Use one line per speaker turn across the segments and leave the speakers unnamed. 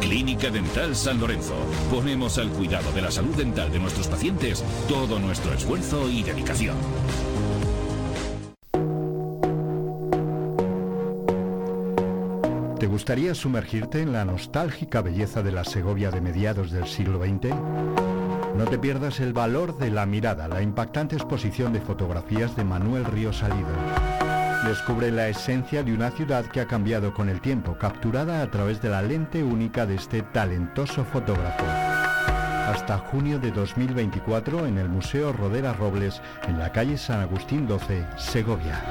Clínica Dental San Lorenzo. Ponemos al cuidado de la salud dental de nuestros pacientes todo nuestro esfuerzo y dedicación.
¿Te gustaría sumergirte en la nostálgica belleza de la Segovia de mediados del siglo XX? No te pierdas el valor de la mirada, la impactante exposición de fotografías de Manuel Río Salido descubre la esencia de una ciudad que ha cambiado con el tiempo, capturada a través de la lente única de este talentoso fotógrafo. Hasta junio de 2024 en el Museo Rodera Robles, en la calle San Agustín 12, Segovia.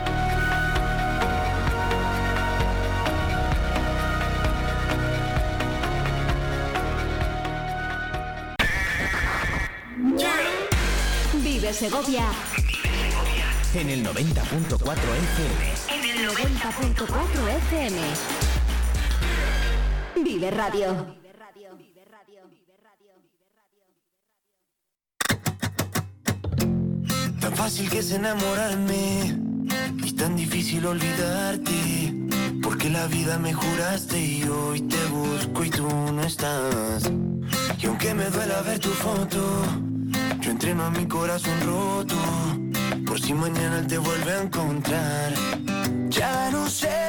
Vive Segovia
en el 90.4 FM.
En el 90.4 FM. Vive Radio.
Tan fácil que es enamorarme y tan difícil olvidarte. Porque la vida me juraste y hoy te busco y tú no estás. Y aunque me duela ver tu foto, yo entreno a mi corazón roto si mañana te vuelve a encontrar. Ya no sé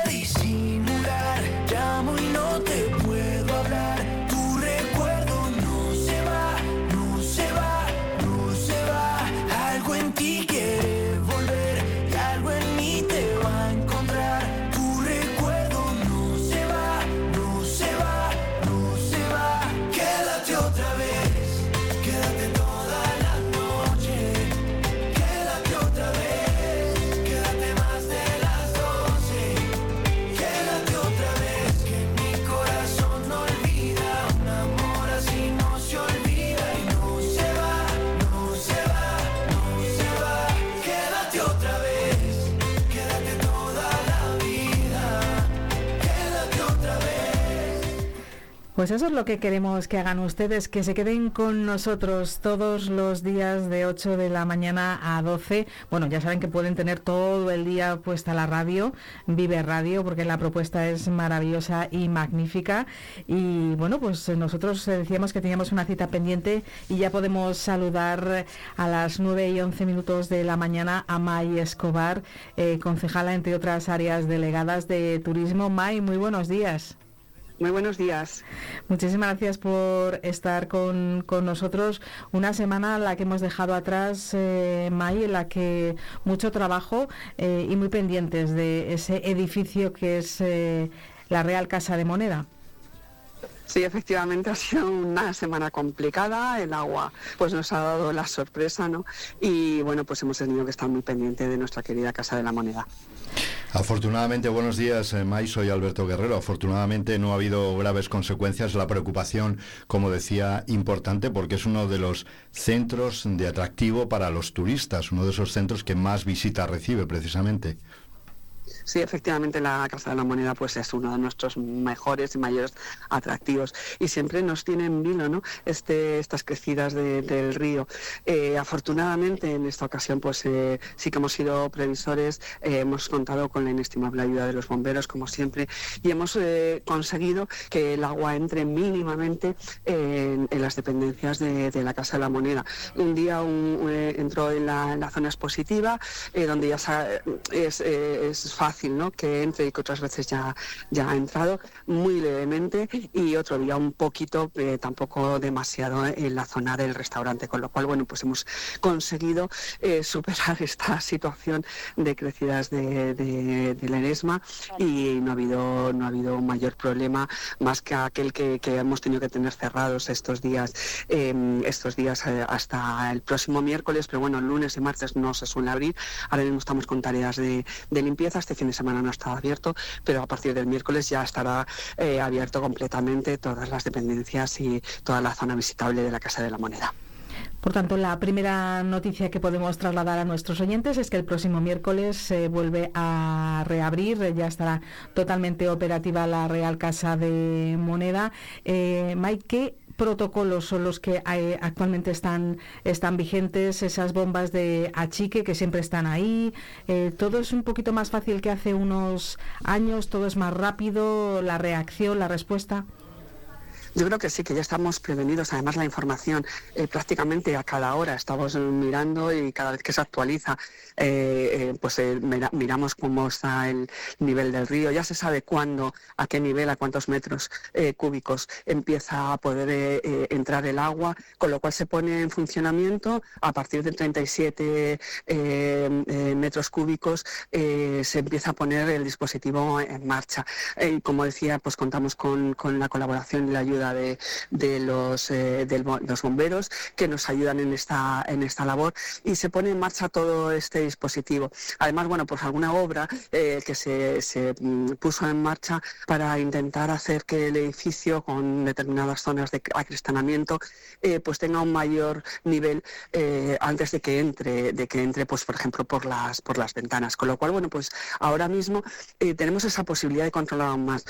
Pues eso es lo que queremos que hagan ustedes, que se queden con nosotros todos los días de 8 de la mañana a 12. Bueno, ya saben que pueden tener todo el día puesta la radio, Vive Radio, porque la propuesta es maravillosa y magnífica. Y bueno, pues nosotros decíamos que teníamos una cita pendiente y ya podemos saludar a las 9 y 11 minutos de la mañana a May Escobar, eh, concejala entre otras áreas delegadas de turismo. May, muy buenos días.
Muy buenos días.
Muchísimas gracias por estar con, nosotros. Una semana la que hemos dejado atrás, eh, May, en la que mucho trabajo eh, y muy pendientes de ese edificio que es eh, la Real Casa de Moneda.
Sí, efectivamente ha sido una semana complicada, el agua pues nos ha dado la sorpresa, ¿no? Y bueno, pues hemos tenido que estar muy pendientes de nuestra querida Casa de la Moneda.
Afortunadamente, buenos días, eh, May, soy Alberto Guerrero. Afortunadamente no ha habido graves consecuencias. La preocupación, como decía, importante porque es uno de los centros de atractivo para los turistas, uno de esos centros que más visitas recibe precisamente.
Sí, efectivamente la Casa de la Moneda pues es uno de nuestros mejores y mayores atractivos y siempre nos tiene en vilo ¿no? este, estas crecidas del río. Eh, afortunadamente en esta ocasión pues eh, sí que hemos sido previsores, eh, hemos contado con la inestimable ayuda de los bomberos como siempre y hemos conseguido que el agua entre mínimamente en, las dependencias de, la Casa de la Moneda. Un día entró en la, zona expositiva donde ya es, es fácil ¿no? Que entre y que otras veces ya, ya ha entrado muy levemente y otro día un poquito, eh, tampoco demasiado en la zona del restaurante, con lo cual, bueno, pues hemos conseguido eh, superar esta situación de crecidas de, de, del eresma y no ha habido no ha habido mayor problema más que aquel que, que hemos tenido que tener cerrados estos días em, estos días eh, hasta el próximo miércoles, pero bueno, lunes y martes no se suele abrir. Ahora mismo estamos con tareas de, de limpieza, este fin de semana no ha estado abierto, pero a partir del miércoles ya estará eh, abierto completamente todas las dependencias y toda la zona visitable de la Casa de la Moneda.
Por tanto, la primera noticia que podemos trasladar a nuestros oyentes es que el próximo miércoles se vuelve a reabrir, ya estará totalmente operativa la Real Casa de Moneda. Eh, Mike, ¿qué protocolos son los que actualmente están, están vigentes? Esas bombas de achique que siempre están ahí. Eh, todo es un poquito más fácil que hace unos años, todo es más rápido, la reacción, la respuesta.
Yo creo que sí, que ya estamos prevenidos. Además, la información eh, prácticamente a cada hora estamos mirando y cada vez que se actualiza, eh, eh, pues mira, miramos cómo está el nivel del río. Ya se sabe cuándo, a qué nivel, a cuántos metros cúbicos empieza a poder entrar el agua, con lo cual se pone en funcionamiento a partir de 37 eh, metros cúbicos se empieza a poner el dispositivo en marcha. Y como decía, pues contamos con, con la colaboración y la ayuda de, los, eh, de los bomberos que nos ayudan en esta, en esta labor y se pone en marcha todo este dispositivo. Además, bueno, pues alguna obra eh, que se, se mm, puso en marcha para intentar hacer que el edificio con determinadas zonas de acristanamiento eh, pues tenga un mayor nivel antes de que entre, de que entre, pues por ejemplo, por las por las ventanas. Con lo cual, bueno, pues ahora mismo tenemos esa posibilidad de controlar aún más,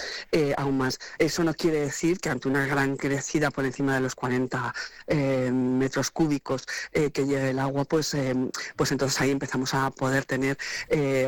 aún más. Eso no quiere decir que ante una gran crecida por encima de los 40 eh, metros cúbicos eh, que llegue el agua, pues, eh, pues entonces ahí empezamos a poder tener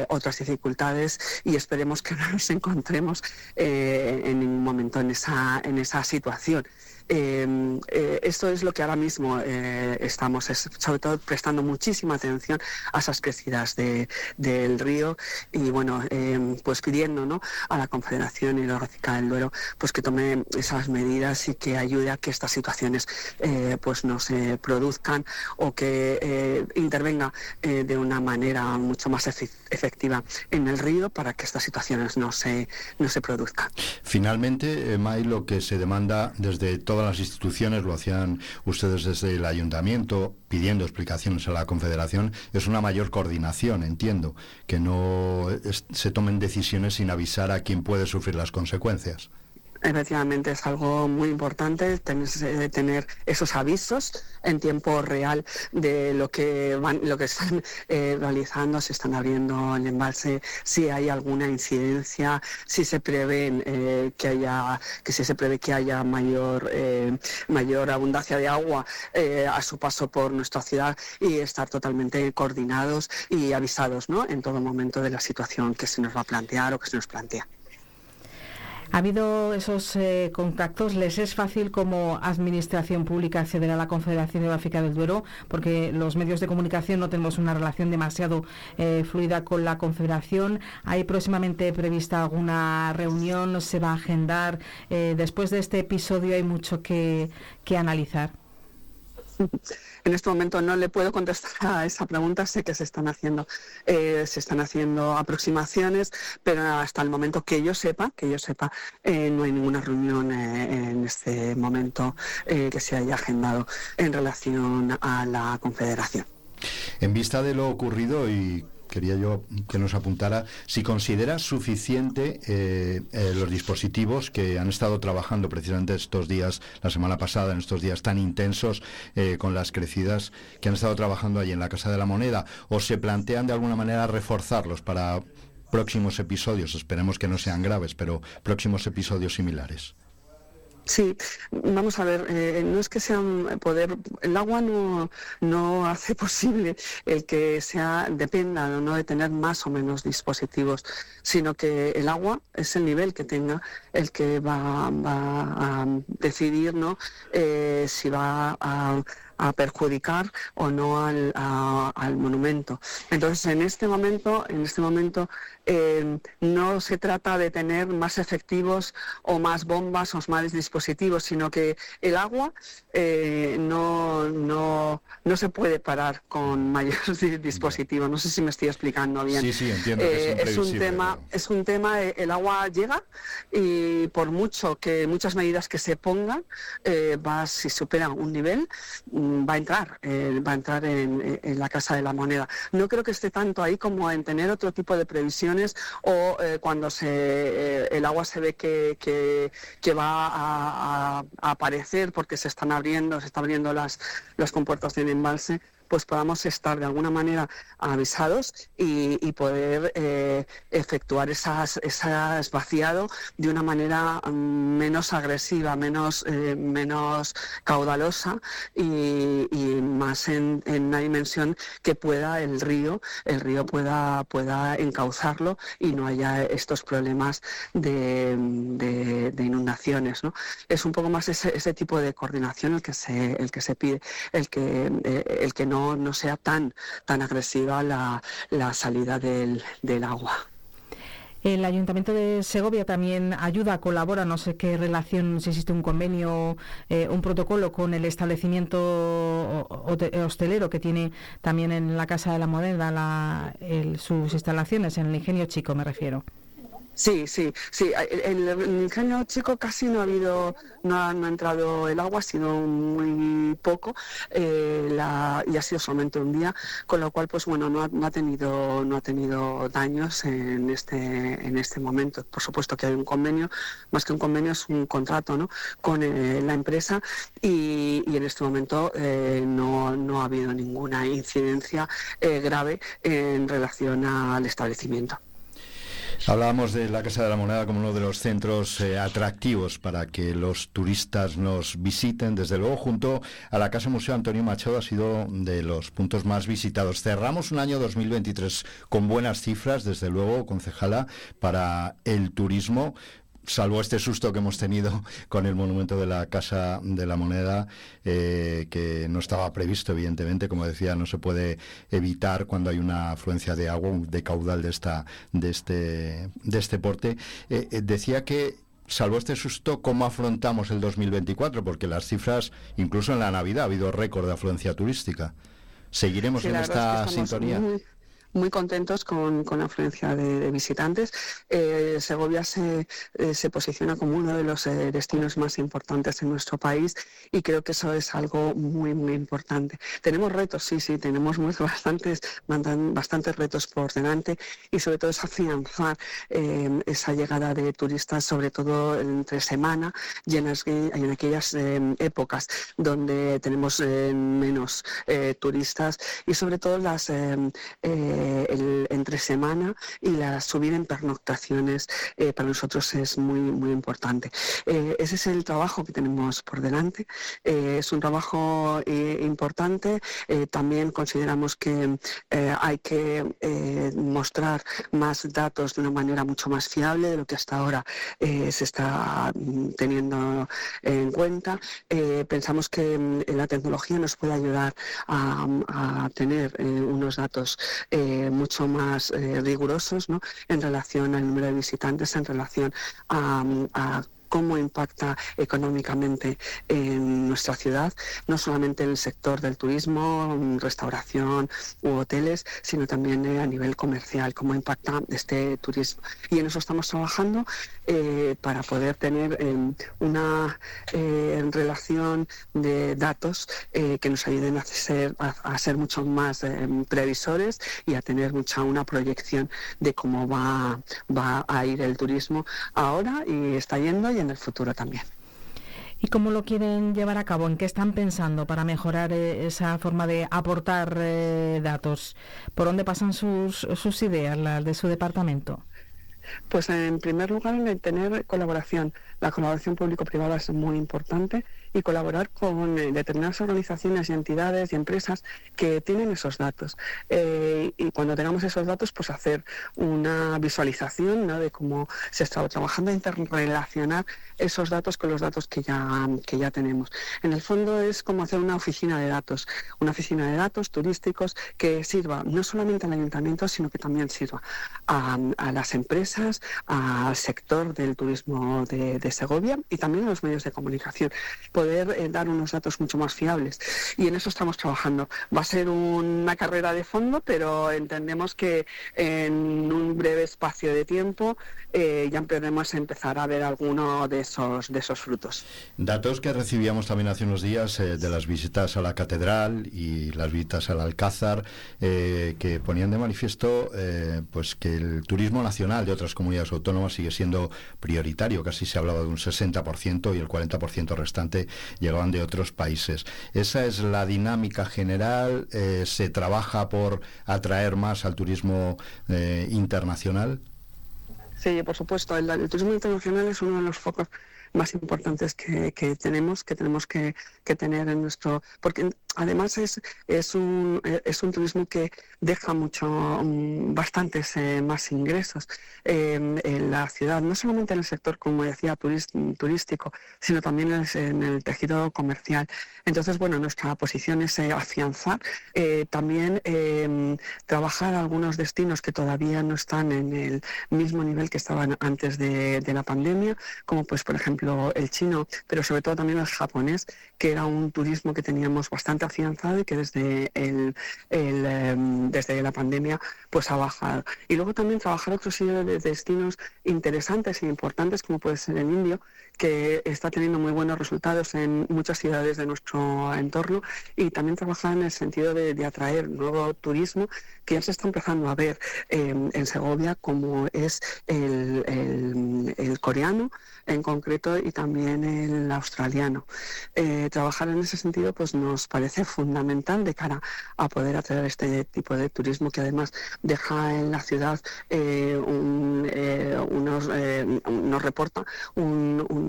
otras dificultades y esperemos que no nos encontremos en ningún momento en esa, en esa situación. Eh, eh, esto es lo que ahora mismo eh, estamos, es, sobre todo prestando muchísima atención a esas crecidas de, del río y bueno, eh, pues pidiendo ¿no? a la Confederación Hidrográfica del Duero pues que tome esas medidas y que ayude a que estas situaciones eh, pues no se produzcan o que eh, intervenga eh, de una manera mucho más efe- efectiva en el río para que estas situaciones no se, no se produzcan.
Finalmente, May, lo que se demanda desde todas las instituciones, lo hacían ustedes desde el ayuntamiento, pidiendo explicaciones a la Confederación, es una mayor coordinación, entiendo, que no se tomen decisiones sin avisar a quien puede sufrir las consecuencias.
Efectivamente, es algo muy importante tener, eh, tener esos avisos en tiempo real de lo que van, lo que están eh, realizando, si están abriendo el embalse, si hay alguna incidencia, si se prevé eh, que haya, que si se prevé que haya mayor eh, mayor abundancia de agua eh, a su paso por nuestra ciudad y estar totalmente coordinados y avisados, ¿no? En todo momento de la situación que se nos va a plantear o que se nos plantea.
¿Ha habido esos eh, contactos? ¿Les es fácil como administración pública acceder a la Confederación Hidrográfica del Duero? Porque los medios de comunicación no tenemos una relación demasiado eh, fluida con la Confederación. ¿Hay próximamente prevista alguna reunión? ¿Se va a agendar? Eh, después de este episodio hay mucho que, que analizar.
En este momento no le puedo contestar a esa pregunta, sé que se están haciendo, eh, se están haciendo aproximaciones, pero hasta el momento que yo sepa, que yo sepa, eh, no hay ninguna reunión eh, en este momento eh, que se haya agendado en relación a la Confederación.
En vista de lo ocurrido y quería yo que nos apuntara si considera suficiente eh, eh, los dispositivos que han estado trabajando precisamente estos días, la semana pasada, en estos días tan intensos eh, con las crecidas que han estado trabajando allí en la Casa de la Moneda, o se plantean de alguna manera reforzarlos para próximos episodios, esperemos que no sean graves, pero próximos episodios similares.
Sí, vamos a ver, eh, no es que sea un poder, el agua no, no hace posible el que sea, dependa o no de tener más o menos dispositivos, sino que el agua es el nivel que tenga el que va, a decidir ¿no? Eh, si va a, perjudicar o no al, al monumento. Entonces, en este momento, en este momento eh, no se trata de tener más efectivos o más bombas o más dispositivos, sino que el agua eh, no, no, no se puede parar con mayores dispositivos. No sé si me estoy explicando bien.
Sí, sí, entiendo. Que es,
eh, un tema, es un tema, el agua llega y por mucho que muchas medidas que se pongan, va, si supera un nivel, mm, va a entrar, va a entrar en, en la casa de la moneda. No creo que esté tanto ahí como en tener otro tipo de previsiones o eh, cuando eh, el agua se ve que, va a, aparecer porque se están abriendo, se están abriendo las, las compuertas del embalse, pues podamos estar de alguna manera avisados y, poder eh, efectuar esas, ese vaciado de una manera mm, menos agresiva, menos, eh, menos caudalosa y, más en, una dimensión que pueda el río, el río pueda, pueda encauzarlo y no haya estos problemas de, inundaciones. ¿no? Es un poco más ese, ese, tipo de coordinación el que se, el que se pide, el que, eh, el que no no, sea tan, tan agresiva la, salida del, agua.
El Ayuntamiento de Segovia también ayuda, colabora, no sé qué relación, si existe un convenio, eh, un protocolo con el establecimiento hostelero que tiene también en la Casa de la Moneda sus instalaciones, en el Ingenio Chico me refiero.
Sí, sí, sí. En el ingenio chico casi no ha habido, no ha, entrado el agua, ha sido muy poco eh, y ha sido solamente un día, con lo cual, pues bueno, no ha, tenido, no ha tenido daños en este, en este momento. Por supuesto que hay un convenio, más que un convenio es un contrato, ¿no? Con eh, la empresa y, en este momento eh, no, no ha habido ninguna incidencia grave en relación al establecimiento.
Hablábamos de la Casa de la Moneda como uno de los centros eh, atractivos para que los turistas nos visiten. Desde luego, junto a la Casa Museo Antonio Machado ha sido de los puntos más visitados. Cerramos un año 2023 con buenas cifras, desde luego, concejala, para el turismo salvo este susto que hemos tenido con el monumento de la Casa de la Moneda, eh, que no estaba previsto, evidentemente, como decía, no se puede evitar cuando hay una afluencia de agua, de caudal de, esta, de, este, de este porte. Eh, eh, decía que salvo este susto, ¿cómo afrontamos el 2024? Porque las cifras, incluso en la Navidad, ha habido récord de afluencia turística. ¿Seguiremos en esta sintonía?
muy contentos con, la afluencia de, visitantes. Eh, Segovia se, eh, se, posiciona como uno de los eh, destinos más importantes en nuestro país y creo que eso es algo muy, muy importante. Tenemos retos, sí, sí, tenemos bastantes, bastantes retos por delante y sobre todo es afianzar esa llegada de turistas, sobre todo entre semana y en, en aquellas épocas donde tenemos menos turistas y sobre todo las eh, el entre semana y la subida en pernoctaciones eh, para nosotros es muy, muy importante. Eh, ese es el trabajo que tenemos por delante. es un trabajo importante. también consideramos que hay que mostrar más datos de una manera mucho más fiable de lo que hasta ahora se está mm, teniendo en cuenta. pensamos que mm, la tecnología nos puede ayudar a, tener unos datos mucho más eh, rigurosos ¿no? en relación al número de visitantes, en relación a, a cómo impacta económicamente en nuestra ciudad, no solamente en el sector del turismo, restauración u hoteles, sino también eh, a nivel comercial, cómo impacta este turismo. Y en eso estamos trabajando eh, para poder tener eh, una relación de datos que nos ayuden a ser, a, ser mucho más previsores y a tener mucha una proyección de cómo va, va a ir el turismo ahora y está yendo en el futuro también.
¿Y cómo lo quieren llevar a cabo? ¿En qué están pensando para mejorar eh, esa forma de aportar eh, datos? ¿Por dónde pasan sus, sus ideas, las de su departamento?
Pues en primer lugar, en tener colaboración. La colaboración público-privada es muy importante y colaborar con eh, determinadas organizaciones y entidades y empresas que tienen esos datos. Eh, y cuando tengamos esos datos, pues hacer una visualización de cómo se está trabajando, interrelacionar esos datos con los datos que ya, que ya tenemos. En el fondo es como hacer una oficina de datos, una oficina de datos turísticos que sirva no solamente al ayuntamiento, sino que también sirva a, las empresas, al sector del turismo de, de Segovia y también a los medios de comunicación poder eh, dar unos datos mucho más fiables. Y en eso estamos trabajando. Va a ser una carrera de fondo, pero entendemos que en un breve espacio de tiempo eh, ya podemos empezar a ver alguno de esos, de esos frutos.
Datos que recibíamos también hace unos días eh, de las visitas a la catedral y las visitas al Alcázar, que ponían de manifiesto pues que el turismo nacional de otras comunidades autónomas sigue siendo prioritario. Casi se hablaba de un 60% y el 40% restante llegaban de otros países. Esa es la dinámica general. Eh, ¿Se trabaja por atraer más al turismo eh, internacional?
Sí, por supuesto. el, turismo internacional es uno de los focos más importantes que, tenemos, que tenemos que, tener en nuestro... Porque además es, es, un, es un turismo que deja mucho, mm, bastantes eh, más ingresos em, en la ciudad, no solamente en el sector, como decía, turístico, sino también en el, tejido comercial. Entonces, bueno, nuestra posición es eh, afianzar, eh, también em, trabajar algunos destinos que todavía no están en el mismo nivel que estaban antes de, de la pandemia, como pues, por ejemplo, el chino, pero sobre todo también el japonés, que era un turismo que teníamos bastante afianzado y que desde, el, em, desde la pandemia pues ha bajado. Y luego también trabajar otros de destinos interesantes e importantes, como puede ser el indio, que está teniendo muy buenos resultados en muchas ciudades de nuestro entorno y también trabajar en el sentido de, atraer nuevo turismo que ya se está empezando a ver em, en Segovia, como es el, coreano, en concreto y también el australiano. Eh, trabajar en ese sentido pues nos parece fundamental de cara a poder atraer este tipo de turismo que además deja en la ciudad eh, eh, unos, nos reporta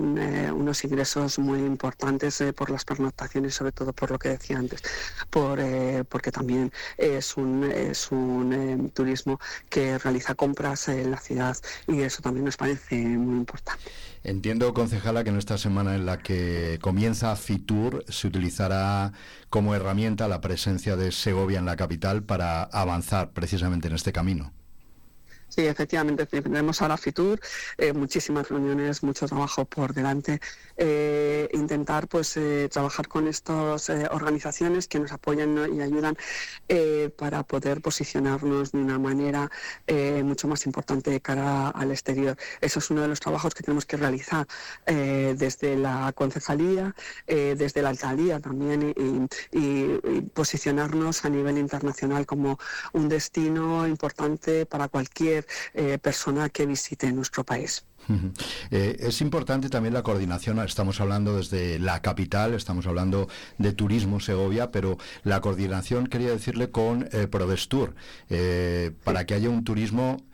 unos ingresos muy importantes por las pernoctaciones, sobre todo por lo que decía antes, por, porque también es un, es un turismo que realiza compras en la ciudad y eso también nos parece muy importante.
Entiendo, concejala, que en esta semana en la que comienza Fitur se utilizará como herramienta la presencia de Segovia en la capital para avanzar precisamente en este camino.
Sí, efectivamente, tenemos ahora Fitur, eh, muchísimas reuniones, mucho trabajo por delante. Eh, intentar pues eh, trabajar con estas organizaciones que nos apoyan y ayudan para poder posicionarnos de una manera mucho más importante de cara al exterior. Eso es uno de los trabajos que tenemos que realizar desde la concejalía, desde la alcaldía también y posicionarnos a nivel internacional como un destino importante para cualquier eh, persona que visite nuestro país.
Eh, es importante también la coordinación, estamos hablando desde la capital, estamos hablando de turismo Segovia, pero la coordinación quería decirle con eh, Prodestur, para que haya un turismo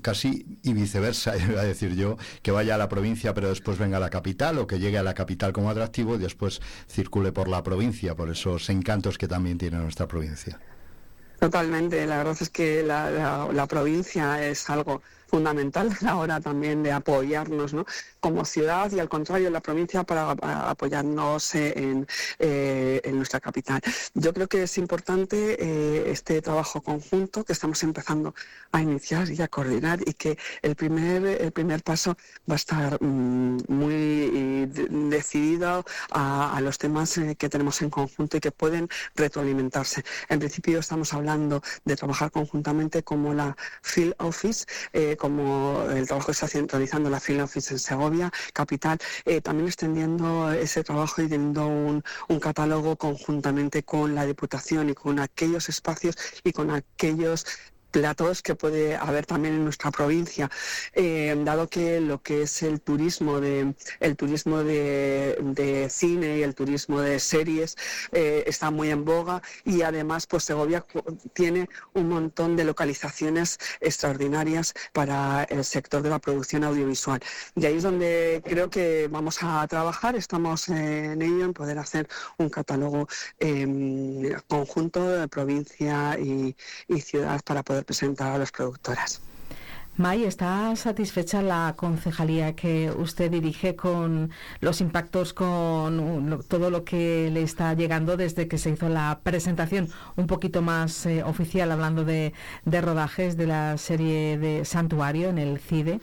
casi y viceversa, iba a decir yo, que vaya a la provincia pero después venga a la capital o que llegue a la capital como atractivo y después circule por la provincia, por esos encantos que también tiene nuestra provincia.
Totalmente, la verdad es que la, provincia es algo fundamental a la hora también de apoyarnos ¿no? como ciudad y al contrario la provincia para, apoyarnos en, eh, en, nuestra capital. Yo creo que es importante eh, este trabajo conjunto que estamos empezando a iniciar y a coordinar y que el primer, el primer paso va a estar mm, muy decidido a, los temas eh, que tenemos en conjunto y que pueden retroalimentarse. En principio estamos hablando de trabajar conjuntamente como la Field Office, como el trabajo que está centralizando la Field Office en Segovia, capital, eh, también extendiendo ese trabajo y teniendo un, un catálogo conjuntamente con la Diputación y con aquellos espacios y con aquellos platos que puede haber también en nuestra provincia, eh, dado que lo que es el turismo de el turismo de, cine y el turismo de series eh, está muy en boga y además pues Segovia tiene un montón de localizaciones extraordinarias para el sector de la producción audiovisual. Y ahí es donde creo que vamos a trabajar, estamos en ello en poder hacer un catálogo em, conjunto de provincia y ciudad para poder presentar a las productoras.
May, ¿está satisfecha la concejalía que usted dirige con los impactos, con todo lo que le está llegando desde que se hizo la presentación un poquito más eh, oficial, hablando de rodajes de la serie de Santuario en el CIDE?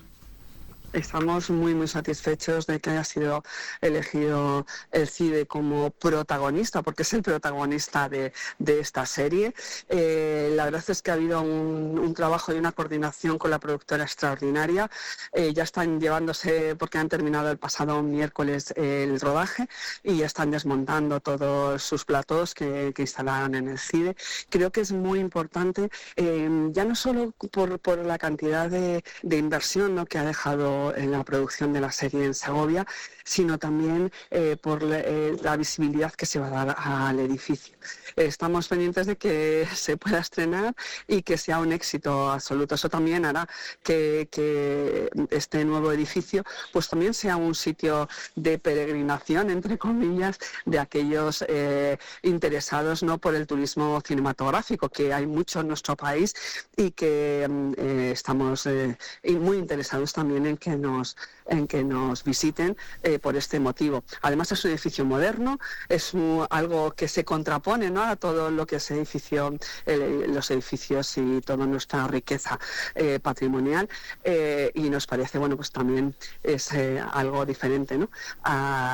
Estamos muy, muy satisfechos de que haya sido elegido el CIDE como protagonista, porque es el protagonista de, esta serie. Eh, la verdad es que ha habido un, trabajo y una coordinación con la productora extraordinaria. Eh, ya están llevándose, porque han terminado el pasado miércoles el rodaje, y ya están desmontando todos sus platos que, instalaron en el CIDE. Creo que es muy importante, eh, ya no solo por, la cantidad de, inversión que ha dejado en la producción de la serie en Segovia, sino también eh, por eh, la visibilidad que se va a dar al edificio. Estamos pendientes de que se pueda estrenar y que sea un éxito absoluto. Eso también hará que, este nuevo edificio pues también sea un sitio de peregrinación, entre comillas, de aquellos eh, interesados no por el turismo cinematográfico, que hay mucho en nuestro país y que mm, estamos muy interesados también en que nos, en que nos visiten eh, por este motivo. Además es un edificio moderno, es algo que se contrapone ¿no? a todo lo que es edificio, los edificios y toda nuestra riqueza eh, patrimonial eh, y nos parece bueno pues también es algo diferente ¿no?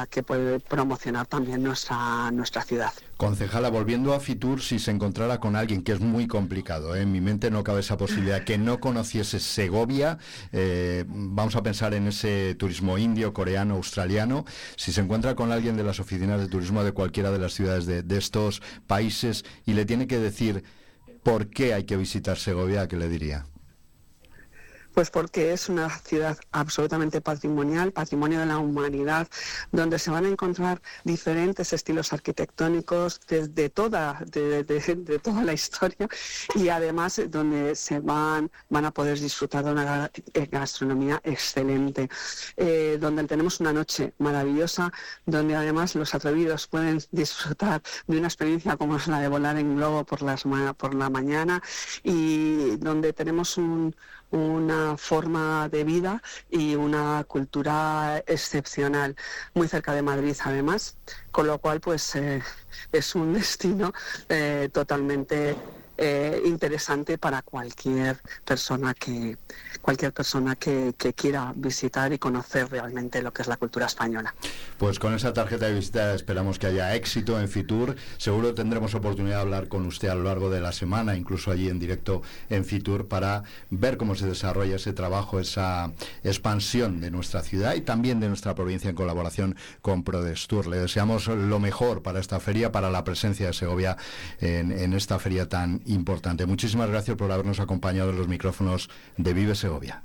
que puede promocionar también nuestra ciudad.
Concejala, volviendo a Fitur, si se encontrara con alguien, que es muy complicado, ¿eh? en mi mente no cabe esa posibilidad, que no conociese Segovia, eh, vamos a pensar en ese turismo indio, coreano, australiano, si se encuentra con alguien de las oficinas de turismo de cualquiera de las ciudades de, de estos países y le tiene que decir por qué hay que visitar Segovia, ¿qué le diría?
Pues porque es una ciudad absolutamente patrimonial, patrimonio de la humanidad, donde se van a encontrar diferentes estilos arquitectónicos desde toda, de, toda la historia y además donde se van, van a poder disfrutar de una gastronomía excelente, eh, donde tenemos una noche maravillosa, donde además los atrevidos pueden disfrutar de una experiencia como es la de volar en globo por, las, por la mañana y donde tenemos un una forma de vida y una cultura excepcional, muy cerca de Madrid además, con lo cual pues eh, es un destino eh, totalmente eh, interesante para cualquier persona que cualquier persona que, quiera visitar y conocer realmente lo que es la cultura española.
Pues con esa tarjeta de visita esperamos que haya éxito en Fitur. Seguro tendremos oportunidad de hablar con usted a lo largo de la semana, incluso allí en directo en Fitur, para ver cómo se desarrolla ese trabajo, esa expansión de nuestra ciudad y también de nuestra provincia en colaboración con Prodestur. Le deseamos lo mejor para esta feria, para la presencia de Segovia en, en esta feria tan importante. Muchísimas gracias por habernos acompañado en los micrófonos de Vive Segovia.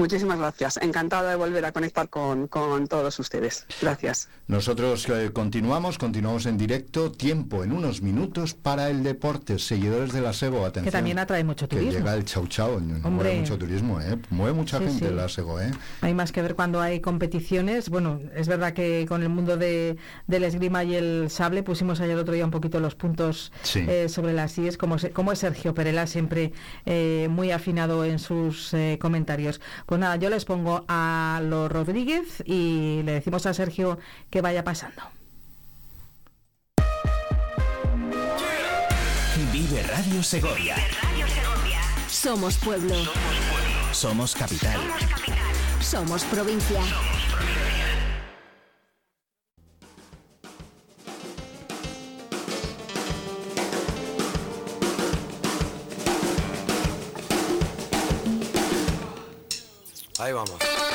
Muchísimas gracias. Encantada de volver a conectar con, todos ustedes. Gracias.
Nosotros eh, continuamos, continuamos en directo. Tiempo en unos minutos para el deporte. Seguidores de la SEGO, atención.
Que también atrae mucho turismo.
Que llega el chau chau. Mueve mucho turismo, ¿eh? Mueve mucha gente la SEGO, ¿eh?
Hay más que ver cuando hay competiciones. Bueno, es verdad que con el mundo de, del esgrima y el sable pusimos ayer otro día un poquito los puntos eh, sobre las IES, como, como es Sergio Perela, siempre muy afinado en sus comentarios. Pues nada, yo les pongo a los Rodríguez y le decimos a Sergio que vaya pasando.
Vive Radio Segovia.
Somos pueblo.
Somos capital.
Somos provincia.
Ahí vamos.
buscando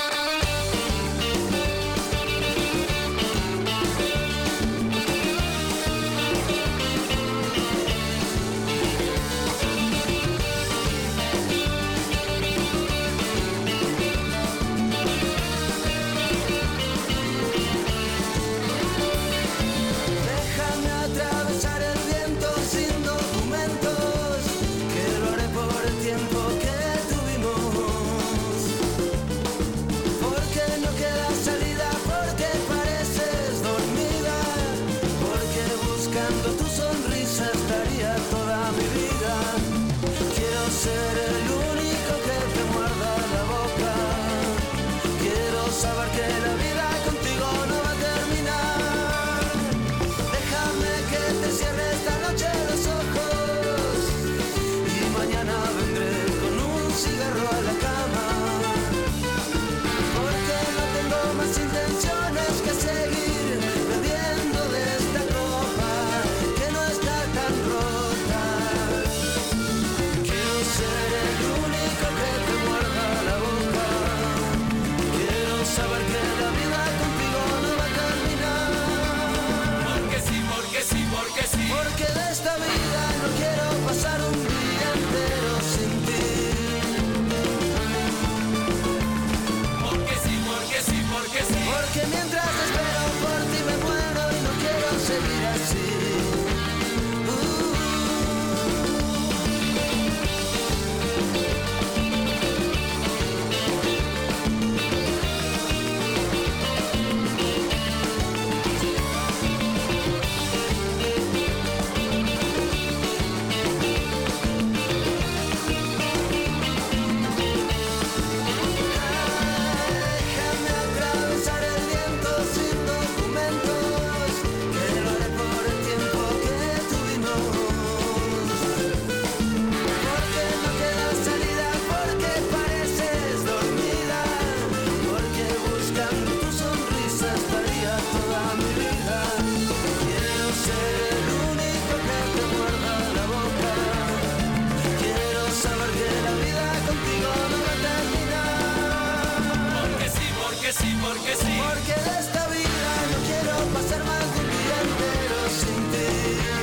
porque sí, porque de esta vida no quiero pasar más de un día entero sin ti.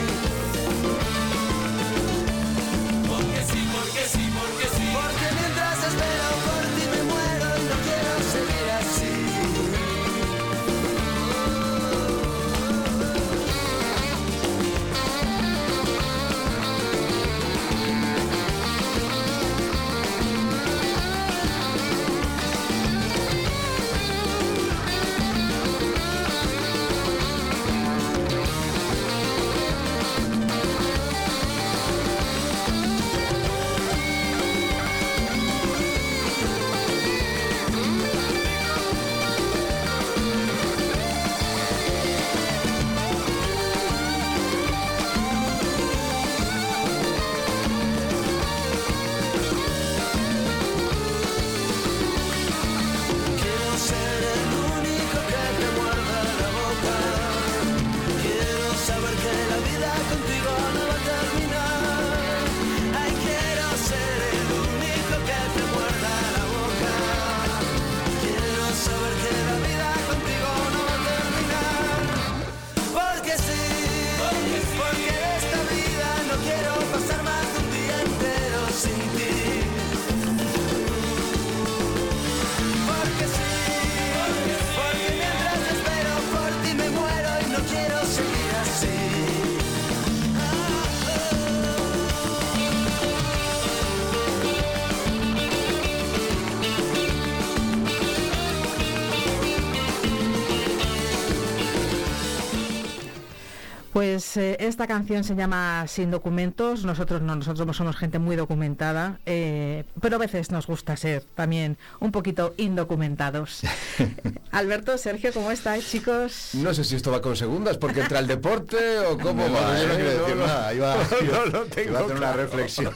Pues eh, esta canción se llama Sin documentos. Nosotros no, nosotros somos gente muy documentada, eh, pero a veces nos gusta ser también un poquito indocumentados. Alberto, Sergio, ¿cómo estáis, chicos?
No sé si esto va con segundas, porque entra el deporte o cómo
No,
va.
yo no
¿eh?
quiero decir
No,
nada, iba,
no,
iba-
no tengo
iba a hacer una reflexión.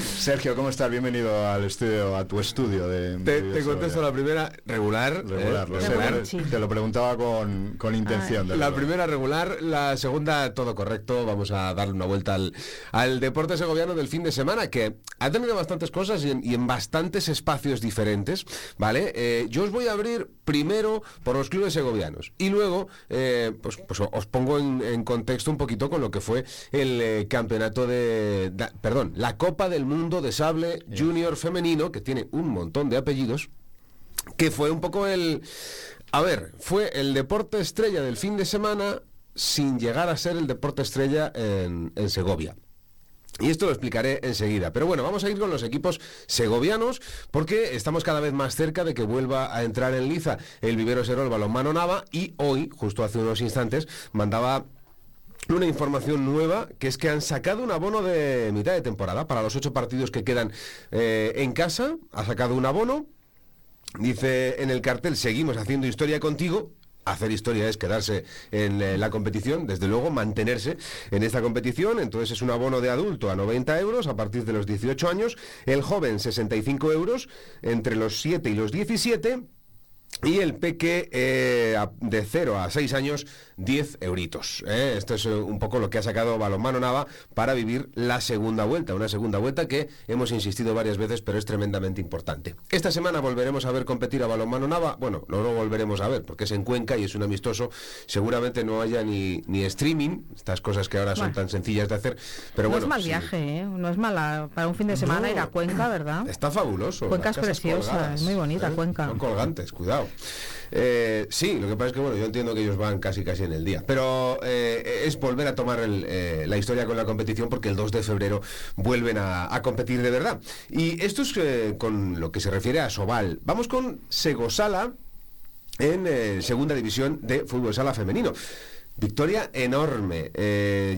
Sergio, ¿cómo estás? Bienvenido al estudio, a tu estudio de...
Te,
de
te contesto la primera regular.
Regular,
¿eh?
lo sé,
Regular.
te- te lo preguntaba con, con intención. de
La
verdad.
primera regular, la segunda todo correcto. Vamos a darle una vuelta al, al deporte segoviano del fin de semana, que ha tenido bastantes cosas y en, y en bastantes espacios diferentes, ¿vale? Eh, yo os voy a abrir primero por los clubes segovianos y luego eh, pues, pues os pongo en, en contexto un poquito con lo que fue el eh, campeonato de, da- perdón, la Copa del Mundo de Sable Junior Femenino, que tiene un montón de apellidos que fue un poco el... A ver, fue el deporte estrella del fin de semana sin llegar a ser el deporte estrella en, Segovia. Y esto lo explicaré enseguida. Pero bueno, vamos a ir con los equipos segovianos porque estamos cada vez más cerca de que vuelva a entrar en liza el Vivero Serol Balonmano Nava y hoy, justo hace unos instantes, mandaba una información nueva, que es que han sacado un abono de mitad de temporada para los ocho partidos que quedan eh, en casa. Ha sacado un abono. Dice en el cartel, seguimos haciendo historia contigo, hacer historia es quedarse en eh, la competición, desde luego mantenerse en esta competición, entonces es un abono de adulto a 90 euros a partir de los 18 años, el joven 65 euros entre los 7 y los 17 y el peque eh, de 0 a 6 años, 10 euritos. ¿eh? Esto es eh, un poco lo que ha sacado Balonmano Nava para vivir la segunda vuelta. Una segunda vuelta que hemos insistido varias veces, pero es tremendamente importante. Esta semana volveremos a ver competir a Balonmano Nava. Bueno, no lo volveremos a ver porque es en Cuenca y es un amistoso. Seguramente no haya ni, ni streaming, estas cosas que ahora son
Bueno.
tan sencillas de hacer. Pero
no
bueno,
es mal
sí.
viaje, ¿eh? no es mala para un fin de semana
No.
ir a Cuenca, ¿verdad?
Está fabuloso.
Cuenca es preciosa, es muy bonita. Cuenca.
Son colgantes, cuidado. Eh, sí, lo que pasa es que bueno, yo entiendo que ellos van casi casi en el día. Pero eh, es volver a tomar eh, la historia con la competición porque el 2 de febrero vuelven a, competir de verdad. Y esto es con lo que se refiere a Sobal. Vamos con Segosala en segunda división de fútbol sala femenino. Victoria enorme.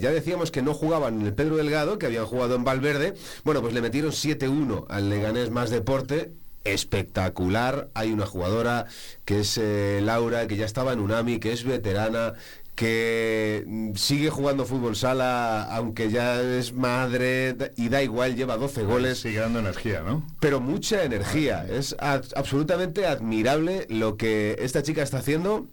Ya decíamos que no jugaban en el Pedro Delgado, que habían jugado en Valverde. Bueno, pues le metieron 7-1 al Leganés Más Deporte. Espectacular. Hay una jugadora que es eh, Laura, que ya estaba en Unami, que es veterana, que mm, sigue jugando fútbol sala, aunque ya es madre, y da igual, lleva 12 goles
Sigue dando energía, ¿no?
pero mucha energía. Es absolutamente admirable lo que esta chica está haciendo.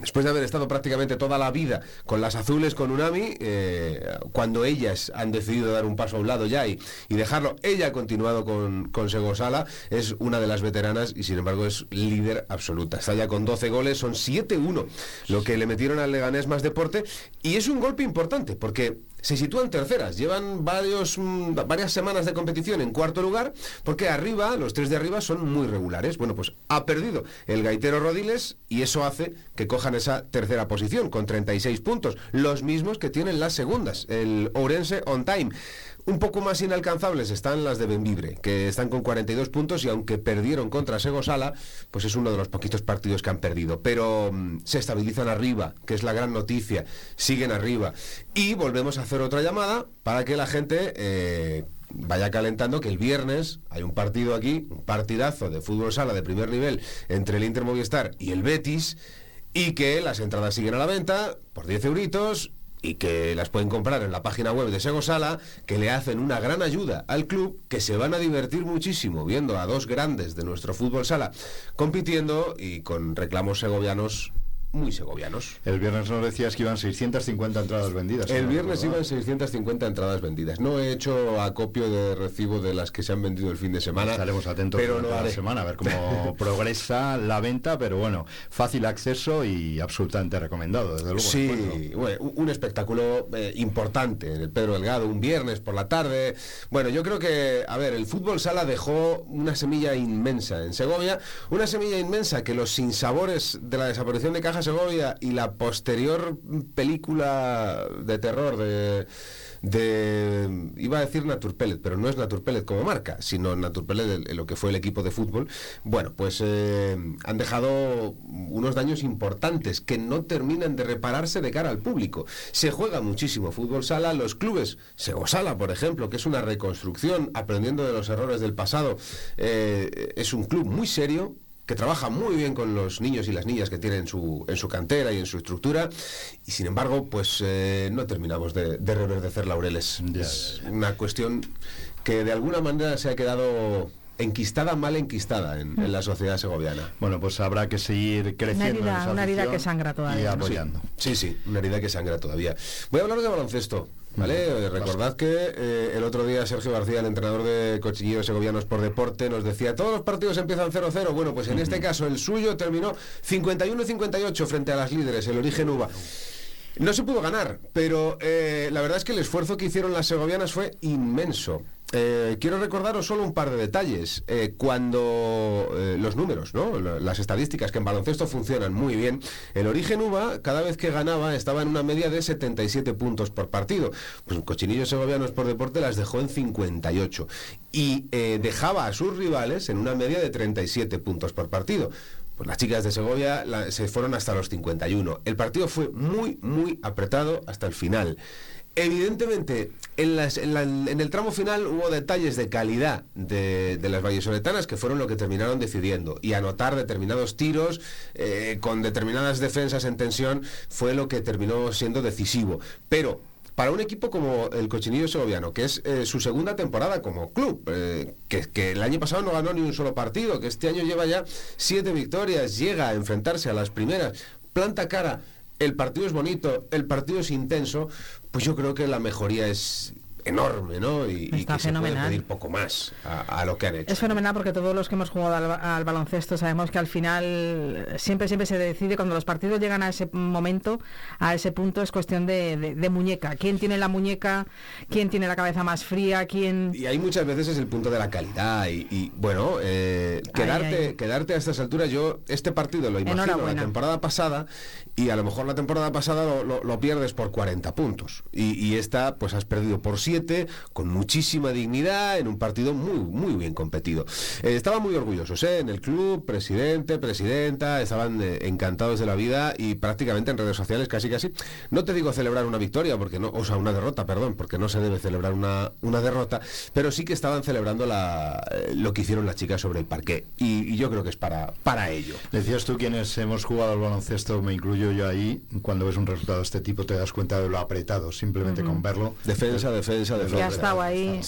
Después de haber estado prácticamente toda la vida con las azules, con Unami, eh, cuando ellas han decidido dar un paso a un lado ya y, dejarlo, ella ha continuado con, con Segosala, es una de las veteranas y sin embargo es líder absoluta. Está ya con 12 goles, son 7-1 lo que le metieron al Leganés más deporte y es un golpe importante porque se sitúan terceras, llevan varios, mm, varias semanas de competición en cuarto lugar, porque arriba, los tres de arriba son muy regulares. Bueno, pues ha perdido el gaitero Rodiles y eso hace que cojan esa tercera posición con 36 puntos, los mismos que tienen las segundas, el Ourense On Time. Un poco más inalcanzables están las de Benvibre, que están con 42 puntos y aunque perdieron contra Segosala, pues es uno de los poquitos partidos que han perdido. Pero mm, se estabilizan arriba, que es la gran noticia, siguen arriba. Y volvemos a hacer otra llamada para que la gente eh, vaya calentando que el viernes hay un partido aquí, un partidazo de fútbol sala de primer nivel entre el Inter Movistar y el Betis y que las entradas siguen a la venta por 10 euritos y que las pueden comprar en la página web de Segosala, que le hacen una gran ayuda al club, que se van a divertir muchísimo viendo a dos grandes de nuestro fútbol sala compitiendo y con reclamos segovianos muy segovianos.
El viernes nos decías que iban 650 entradas vendidas.
El
¿no?
viernes iban 650 entradas vendidas. No he hecho acopio de recibo de las que se han vendido el fin de semana.
Estaremos atentos
pero lo
la semana a ver cómo progresa la venta, pero bueno, fácil acceso y absolutamente recomendado, desde luego.
Sí, bueno, un espectáculo eh, importante en el Pedro Delgado, un viernes por la tarde. Bueno, yo creo que, a ver, el fútbol sala dejó una semilla inmensa en Segovia, una semilla inmensa que los sinsabores de la desaparición de Segovia y la posterior película de terror de de iba a decir Naturpellet, pero no es Naturpellet como marca, sino el- lo que fue el equipo de fútbol. Bueno, pues eh, han dejado unos daños importantes que no terminan de repararse de cara al público. Se juega muchísimo fútbol sala, los clubes, Segosala, por ejemplo, que es una reconstrucción aprendiendo de los errores del pasado, eh, es un club muy serio, que trabaja muy bien con los niños y las niñas que tienen en su, en su cantera y en su estructura, y sin embargo, pues eh, no terminamos de, de reverdecer laureles.
Ya,
es una cuestión que de alguna manera se ha quedado enquistada, mal enquistada en, en la sociedad segoviana.
Bueno, pues habrá que seguir creciendo. en
herida-
esa
una herida que sangra todavía,
Y
¿no?
apoyando.
Sí, sí, una herida que sangra todavía. Voy a hablar de baloncesto. ¿Vale? Eh, recordad que eh, el otro día Sergio García, el entrenador de Cochinillos Segovianos por Deporte, nos decía, todos los partidos empiezan 0-0. Bueno, pues en este caso el suyo terminó 51-58 frente a las líderes, el Origen Uva. No se pudo ganar, pero eh, la verdad es que el esfuerzo que hicieron las segovianas fue inmenso. Eh, quiero recordaros solo un par de detalles. Eh, cuando eh, los números, ¿no? La- las estadísticas que en baloncesto funcionan muy bien, el origen UVA cada vez que ganaba estaba en una media de 77 puntos por partido. Pues Cochinillos Segovianos por Deporte las dejó en 58 y dejaba a sus rivales en una media de 37 puntos por partido. pues las chicas de Segovia se fueron hasta los 51. El partido fue muy, muy apretado hasta el final. Evidentemente, en, el tramo final hubo detalles de calidad de, las vallesoletanas que fueron lo que terminaron decidiendo. Y anotar determinados tiros eh, con determinadas defensas en tensión fue lo que terminó siendo decisivo. Pero para un equipo como el Cochinillo Segoviano, que es eh, su segunda temporada como club, eh, que, que, el año pasado no ganó ni un solo partido, que este año lleva ya siete victorias, llega a enfrentarse a las primeras, planta cara el partido es bonito, el partido es intenso, pues yo creo que la mejoría es enorme, ¿no? Y,
Está
que
fenomenal.
se puede pedir poco más a, lo que han hecho.
Es fenomenal porque todos los que hemos jugado al, baloncesto sabemos que al final siempre siempre se decide cuando los partidos llegan a ese momento, a ese punto es cuestión de, muñeca. ¿Quién tiene la muñeca? ¿Quién tiene la cabeza más fría? ¿Quién?
Y hay muchas veces es el punto de la calidad y, bueno, eh, quedarte quedarte a estas alturas. Yo este partido lo imagino la temporada pasada y a lo mejor la temporada pasada lo, pierdes por 40 puntos y, y esta pues has perdido por 7 con muchísima dignidad, en un partido muy, muy bien competido. Eh, estaban muy orgullosos ¿eh? en el club, presidente, presidenta, estaban eh, encantados de la vida y prácticamente en redes sociales casi casi. No te digo celebrar una victoria, porque no, o sea, una derrota, perdón, porque no se debe celebrar una, una derrota, pero sí que estaban celebrando la, lo que hicieron las chicas sobre el parque. Y, yo creo que es para, para ello.
Decías tú quienes hemos jugado al baloncesto, me incluyo yo ahí, cuando ves un resultado de este tipo te das cuenta de lo apretado, simplemente con verlo.
Defensa, defensa
ya estaba ahí,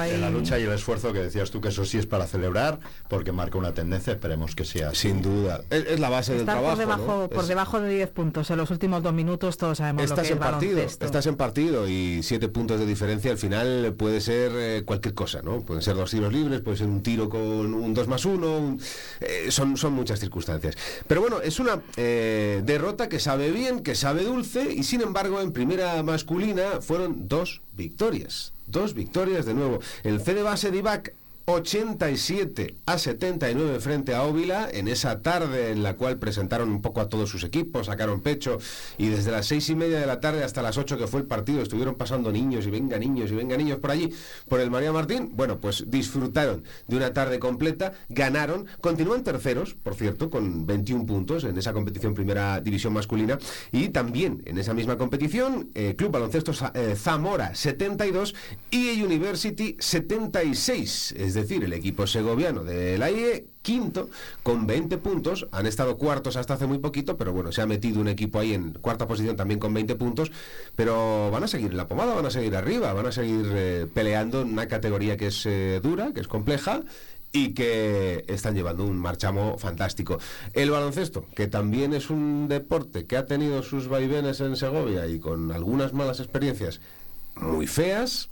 ahí.
En la lucha y el esfuerzo que decías tú que eso sí es para celebrar, porque marca una tendencia, esperemos que sea.
Sin duda. Es, la base del trabajo.
Por debajo, por debajo de 10 puntos en los últimos dos minutos, todos sabemos
estás
lo que
en partido, Estás en partido y 7 puntos de diferencia al final puede ser eh, cualquier cosa, ¿no? Pueden ser dos tiros libres, puede ser un tiro con un 2 más 1, eh, son, son muchas circunstancias. Pero bueno, es una eh, derrota que sabe bien, que sabe dulce y sin embargo en primera masculina fueron dos victorias. Dos victorias de nuevo. El C de base de Ibac 87 a 79 frente a Óvila en esa tarde en la cual presentaron un poco a todos sus equipos, sacaron pecho y desde las seis y media de la tarde hasta las 8 que fue el partido estuvieron pasando niños y venga niños y venga niños por allí, por el María Martín. Bueno, pues disfrutaron de una tarde completa, ganaron, continúan terceros, por cierto, con 21 puntos en esa competición primera división masculina y también en esa misma competición eh, Club Baloncesto eh, Zamora 72 y University 76 es decir, el equipo segoviano de la IE, quinto, con 20 puntos, han estado cuartos hasta hace muy poquito, pero bueno, se ha metido un equipo ahí en cuarta posición también con 20 puntos, pero van a seguir en la pomada, van a seguir arriba, van a seguir eh, peleando en una categoría que es eh, dura, que es compleja, y que están llevando un marchamo fantástico. El baloncesto, que también es un deporte que ha tenido sus vaivenes en Segovia y con algunas malas experiencias muy feas,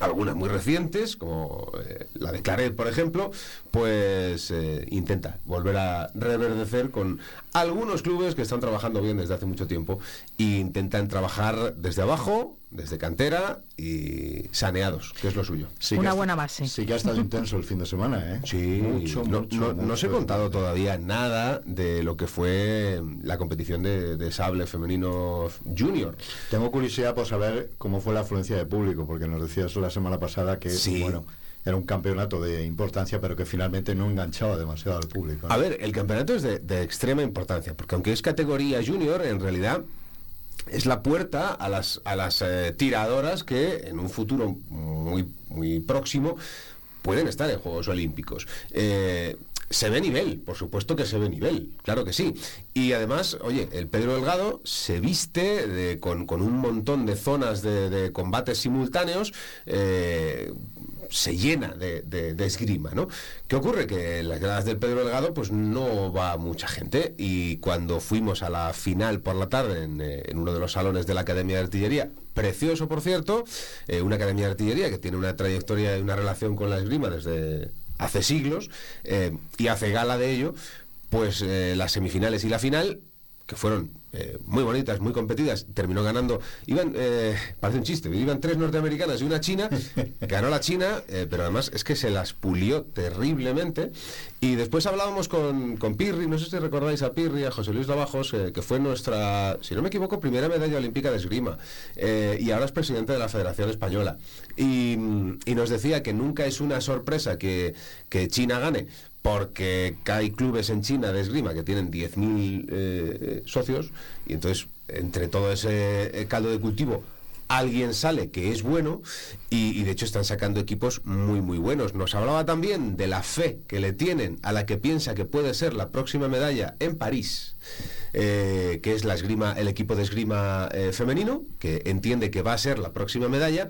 algunas muy recientes, como eh, la de Claret, por ejemplo, pues eh, intenta volver a reverdecer con algunos clubes que están trabajando bien desde hace mucho tiempo e intentan trabajar desde abajo, desde cantera y saneados, que es lo suyo.
Una buena base.
Sí que ha estado intenso el fin de semana, ¿eh?
Sí, mucho, no, no, os he contado todavía nada de lo que fue la competición de, sable femenino junior.
Tengo curiosidad por saber cómo fue la afluencia de público, porque nos decías la semana pasada que, bueno era un campeonato de importancia, pero que finalmente no enganchaba demasiado al público.
A ver, el campeonato es de, extrema importancia, porque aunque es categoría junior, en realidad es la puerta a las, a las eh, tiradoras que en un futuro muy, muy próximo pueden estar en Juegos Olímpicos. Eh, se ve nivel, por supuesto que se ve nivel, claro que sí. Y además, oye, el Pedro Delgado se viste con, un montón de zonas de, combates simultáneos. Eh, se llena de, esgrima, ¿no? ¿Qué ocurre? Que en las gradas del Pedro Delgado pues no va mucha gente y cuando fuimos a la final por la tarde en, eh, uno de los salones de la Academia de Artillería, precioso por cierto, eh, una Academia de Artillería que tiene una trayectoria y una relación con la esgrima desde hace siglos eh, y hace gala de ello, pues las semifinales y la final que fueron eh, muy bonitas, muy competidas, terminó ganando, iban, eh, parece un chiste, iban tres norteamericanas y una china, ganó la china, eh, pero además es que se las pulió terriblemente. Y después hablábamos con, con Pirri, no sé si recordáis a Pirri, a José Luis Lavajos, que fue nuestra, si no me equivoco, primera medalla olímpica de esgrima, y ahora es presidente de la Federación Española. Y, y, nos decía que nunca es una sorpresa que, que China gane, porque hay clubes en China de esgrima que tienen 10.000 eh, socios y entonces entre todo ese eh, caldo de cultivo alguien sale que es bueno y, de hecho están sacando equipos muy muy buenos. Nos hablaba también de la fe que le tienen a la que piensa que puede ser la próxima medalla en París. eh, que es la esgrima, el equipo de esgrima eh, femenino, que entiende que va a ser la próxima medalla.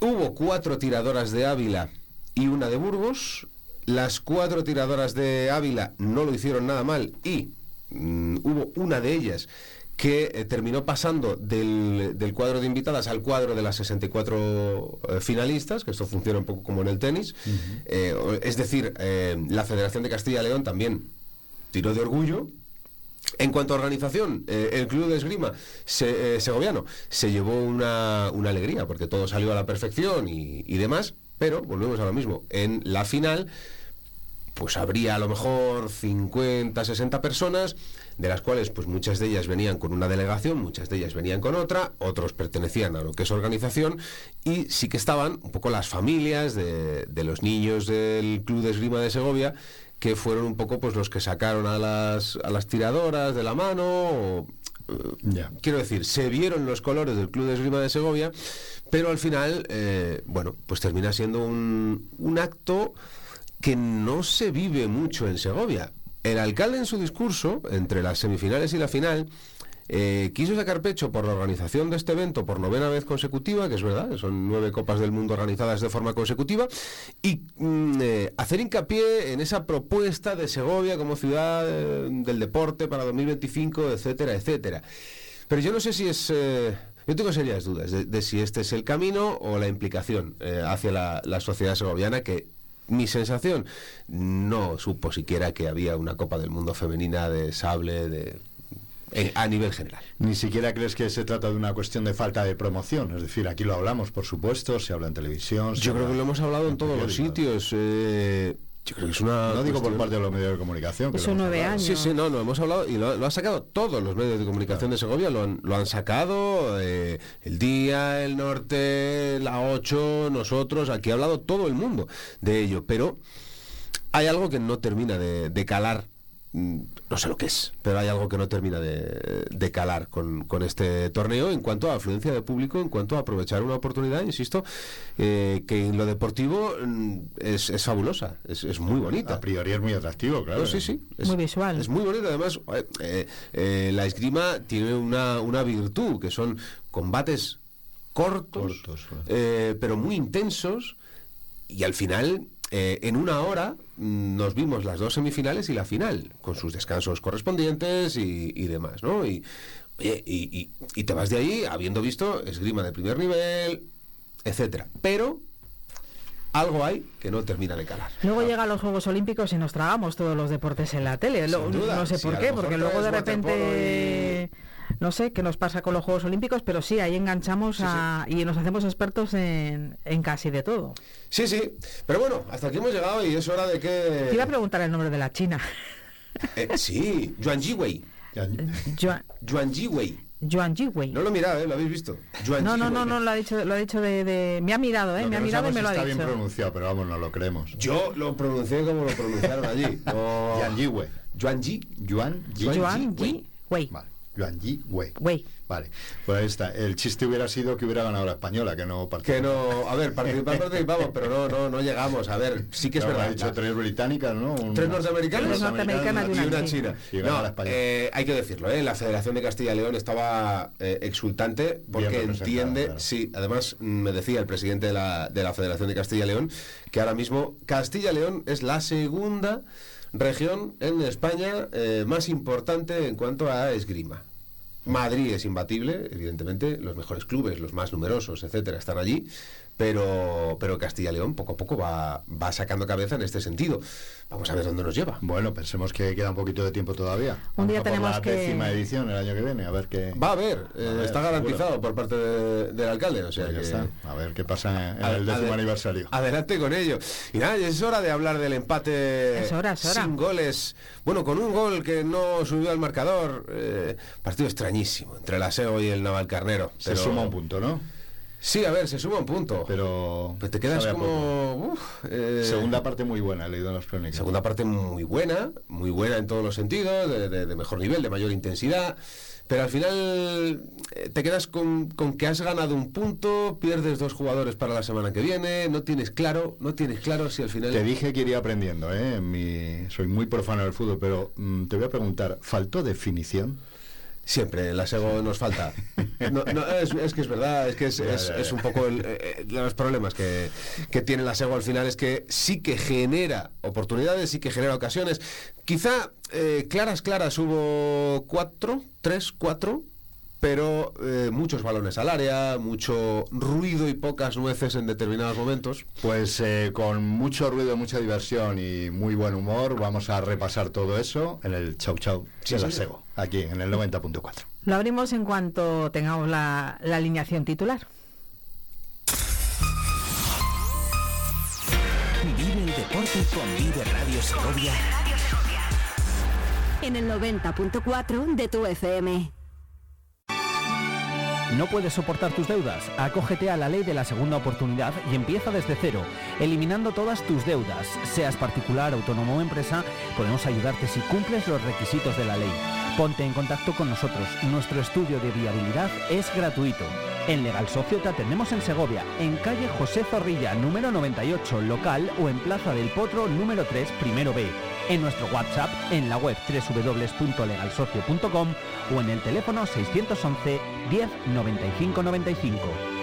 Hubo cuatro tiradoras de Ávila y una de Burgos. Las cuatro tiradoras de Ávila no lo hicieron nada mal y mm, hubo una de ellas que eh, terminó pasando del, del cuadro de invitadas al cuadro de las 64 eh, finalistas, que esto funciona un poco como en el tenis. Eh, es decir, eh, la Federación de Castilla y León también tiró de orgullo. En cuanto a organización, el club de esgrima se- segoviano se llevó una, una alegría porque todo salió a la perfección y, y demás, pero volvemos a lo mismo. En la final, pues habría a lo mejor 50, 60 personas, de las cuales pues muchas de ellas venían con una delegación, muchas de ellas venían con otra, otros pertenecían a lo que es organización y sí que estaban un poco las familias de, de los niños del Club de Esgrima de Segovia que fueron un poco pues los que sacaron a las, a las tiradoras de la mano o, eh, quiero decir, se vieron los colores del Club de Esgrima de Segovia, pero al final, eh, bueno, pues termina siendo un, un acto que no se vive mucho en Segovia. El alcalde en su discurso, entre las semifinales y la final, eh, quiso sacar pecho por la organización de este evento por novena vez consecutiva, que es verdad, son nueve copas del mundo organizadas de forma consecutiva, y mm, eh, hacer hincapié en esa propuesta de Segovia como ciudad eh, del deporte para 2025, etcétera, etcétera. Pero yo no sé si es... yo tengo serias dudas de, si este es el camino o la implicación hacia la, la sociedad segoviana que mi sensación no supo siquiera que había una Copa del Mundo femenina de sable de a nivel general.
Ni siquiera crees que se trata de una cuestión de falta de promoción. Es decir, aquí lo hablamos, por supuesto, se habla en televisión.
Yo creo que lo hemos hablado en todos los sitios. eh, yo creo que es una.
No digo por parte de los medios de comunicación. que
Eso
lo hemos
nueve años.
Sí, sí, no, no, hemos hablado y lo, lo han sacado todos los medios de comunicación de Segovia, lo han, lo han sacado, eh, el Día, el Norte, la 8, nosotros, aquí ha hablado todo el mundo de ello, pero hay algo que no termina de, de calar, no sé lo que es, pero hay algo que no termina de, de calar con, con este torneo en cuanto a afluencia de público, en cuanto a aprovechar una oportunidad, insisto, eh, que en lo deportivo mm, es, es fabulosa, es, es muy bonita.
A priori es muy atractivo, claro.
No, sí, sí. Es,
Muy visual.
Es muy bonito. Además, eh, eh, la esgrima tiene una, una virtud, que son combates cortos, eh, pero muy intensos. Y al final, eh, en una hora, mm, nos vimos las dos semifinales y la final, con sus descansos correspondientes y, y demás, ¿no? Y, oye, y, y- te vas de ahí habiendo visto esgrima de primer nivel, etcétera. Pero algo hay que no termina de calar.
Luego llegan los Juegos Olímpicos y nos tragamos todos los deportes en la tele. Lo-
duda.
no sé por qué, porque luego de repente... No sé qué nos pasa con los Juegos Olímpicos, pero sí, ahí enganchamos a- y nos hacemos expertos en, en casi de todo.
Sí, sí. Pero bueno, hasta aquí hemos llegado y es hora de
Te iba a
que...
preguntar el nombre de la China.
Eh, sí, Yuan Jiwei.
Yuan,
Jiwei.
Yuan Jiwei.
No lo he mirado, ¿eh? ¿Lo habéis visto? Yuan
No, no,
Jiwei.
no, no, lo ha dicho, lo ha dicho de, de- Me ha mirado, ¿eh?
Lo
Me
que
ha mirado y me lo ha
está bien
dicho.
pronunciado, pero vamos, no lo creemos.
Yo lo pronuncié como lo pronunciaron allí. No...
Yuan Yiwei.
Yuan Ji.
Yuan Yi.
Yuan
Ji
Ji Wei.
Vale. Yuan Yi Wei.
Wei.
Vale. Pues ahí está. El chiste hubiera sido que hubiera ganado la española, que no
Que no... A ver, participar participamos, pero no, no, no llegamos. A ver, sí que es
Claro,
verdad.
Ha dicho tres británicas, ¿no? Una-
Tres norteamericanas.
Tres norteamericanas y
y
una
una
china.
china.
Y
No,
la
eh, hay que decirlo, ¿eh? la Federación de Castilla y León estaba eh, exultante porque entiende,
claro.
sí, además mm, me decía el presidente de la, de la Federación de Castilla y León que ahora mismo Castilla y León es la segunda región en España eh, más importante en cuanto a esgrima. Madrid es imbatible, evidentemente, los mejores clubes, los más numerosos, etcétera, están allí, pero, pero Castilla y León poco a poco va, va sacando cabeza en este sentido. Vamos a ver dónde nos lleva.
Bueno, pensemos que queda un poquito de tiempo todavía.
Un día
Vamos
tenemos
la
que-
décima edición el año que viene, a ver qué.
Va a haber, eh,
A ver,
está garantizado
seguro.
por parte de- del alcalde, o sea
Pues ya
que-
está. A ver qué pasa en
A-
el décimo
ade-
aniversario.
Adelante con ello. Y nada, es hora de hablar del empate
Es hora, es hora.
sin goles. Bueno, con un gol que no subió al marcador. eh, partido extrañísimo entre la SEO y el Navalcarnero.
Se
pero-
suma un punto, ¿no?
Sí, a ver, se suma un punto.
Pero,
Pero te quedas como... uf, eh,
Segunda parte muy buena, he leído en las crónicas.
Segunda parte muy buena, muy buena en todos los sentidos, de, de- de mejor nivel, de mayor intensidad. Pero al final eh, te quedas con, con que has ganado un punto, pierdes dos jugadores para la semana que viene, no tienes claro, no tienes claro si al final...
Te dije que iría aprendiendo, ¿eh? Mi- Soy muy profano del fútbol, pero mm, te voy a preguntar, ¿faltó definición?
Siempre, la SEGO nos falta. No, no, es, es que es verdad, es que es, es- un poco el, eh, de los problemas que, que tiene la SEGO al final, es que sí que genera oportunidades, sí que genera ocasiones. Quizá eh, claras, claras hubo cuatro, tres, cuatro, pero eh, muchos balones al área, mucho ruido y pocas nueces en determinados momentos.
Pues eh, con mucho ruido, mucha diversión y muy buen humor, vamos a repasar todo eso en el Chau Chau
Sí,
de la. SEGO, aquí en el 90.4.
Lo abrimos en cuanto tengamos la, la alineación titular.
Vive el deporte con Vive Radio Segovia.
En el 90.4 de tu FM.
¿No puedes soportar tus deudas? Acógete a la ley de la segunda oportunidad y empieza desde cero, eliminando todas tus deudas. Seas particular, autónomo o empresa, podemos ayudarte si cumples los requisitos de la ley. Ponte en contacto con nosotros. Nuestro estudio de viabilidad es gratuito. En Legal Socio te atendemos en Segovia, en calle José Zorrilla, número 98, local o en Plaza del Potro, número 3, primero B. En nuestro WhatsApp, en la web www.legalsocio.com o en el teléfono 611 10 95 95.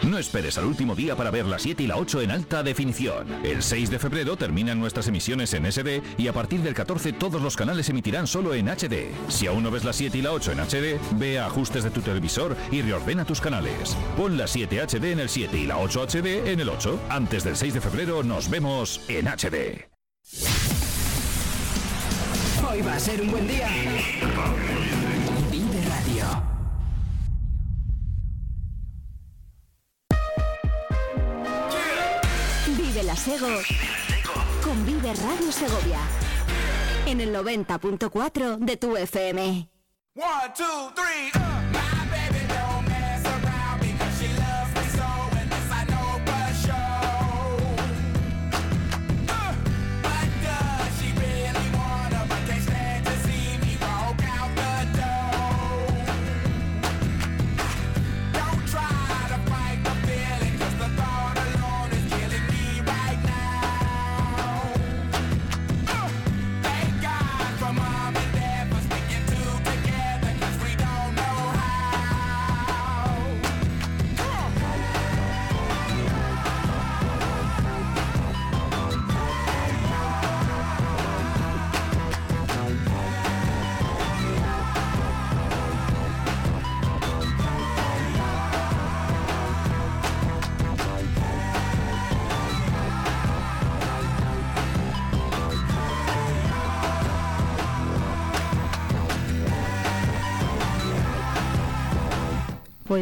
No esperes al último día para ver la 7 y la 8 en alta definición. El 6 de febrero terminan nuestras emisiones en SD y a partir del 14 todos los canales emitirán solo en HD. Si aún no ves la 7 y la 8 en HD, ve a ajustes de tu televisor y reordena tus canales. Pon la 7 HD en el 7 y la 8 HD en el 8. Antes del 6 de febrero nos vemos en HD.
Hoy va a ser un buen día.
Sego con Vive Radio Segovia. En el 90.4 de tu FM.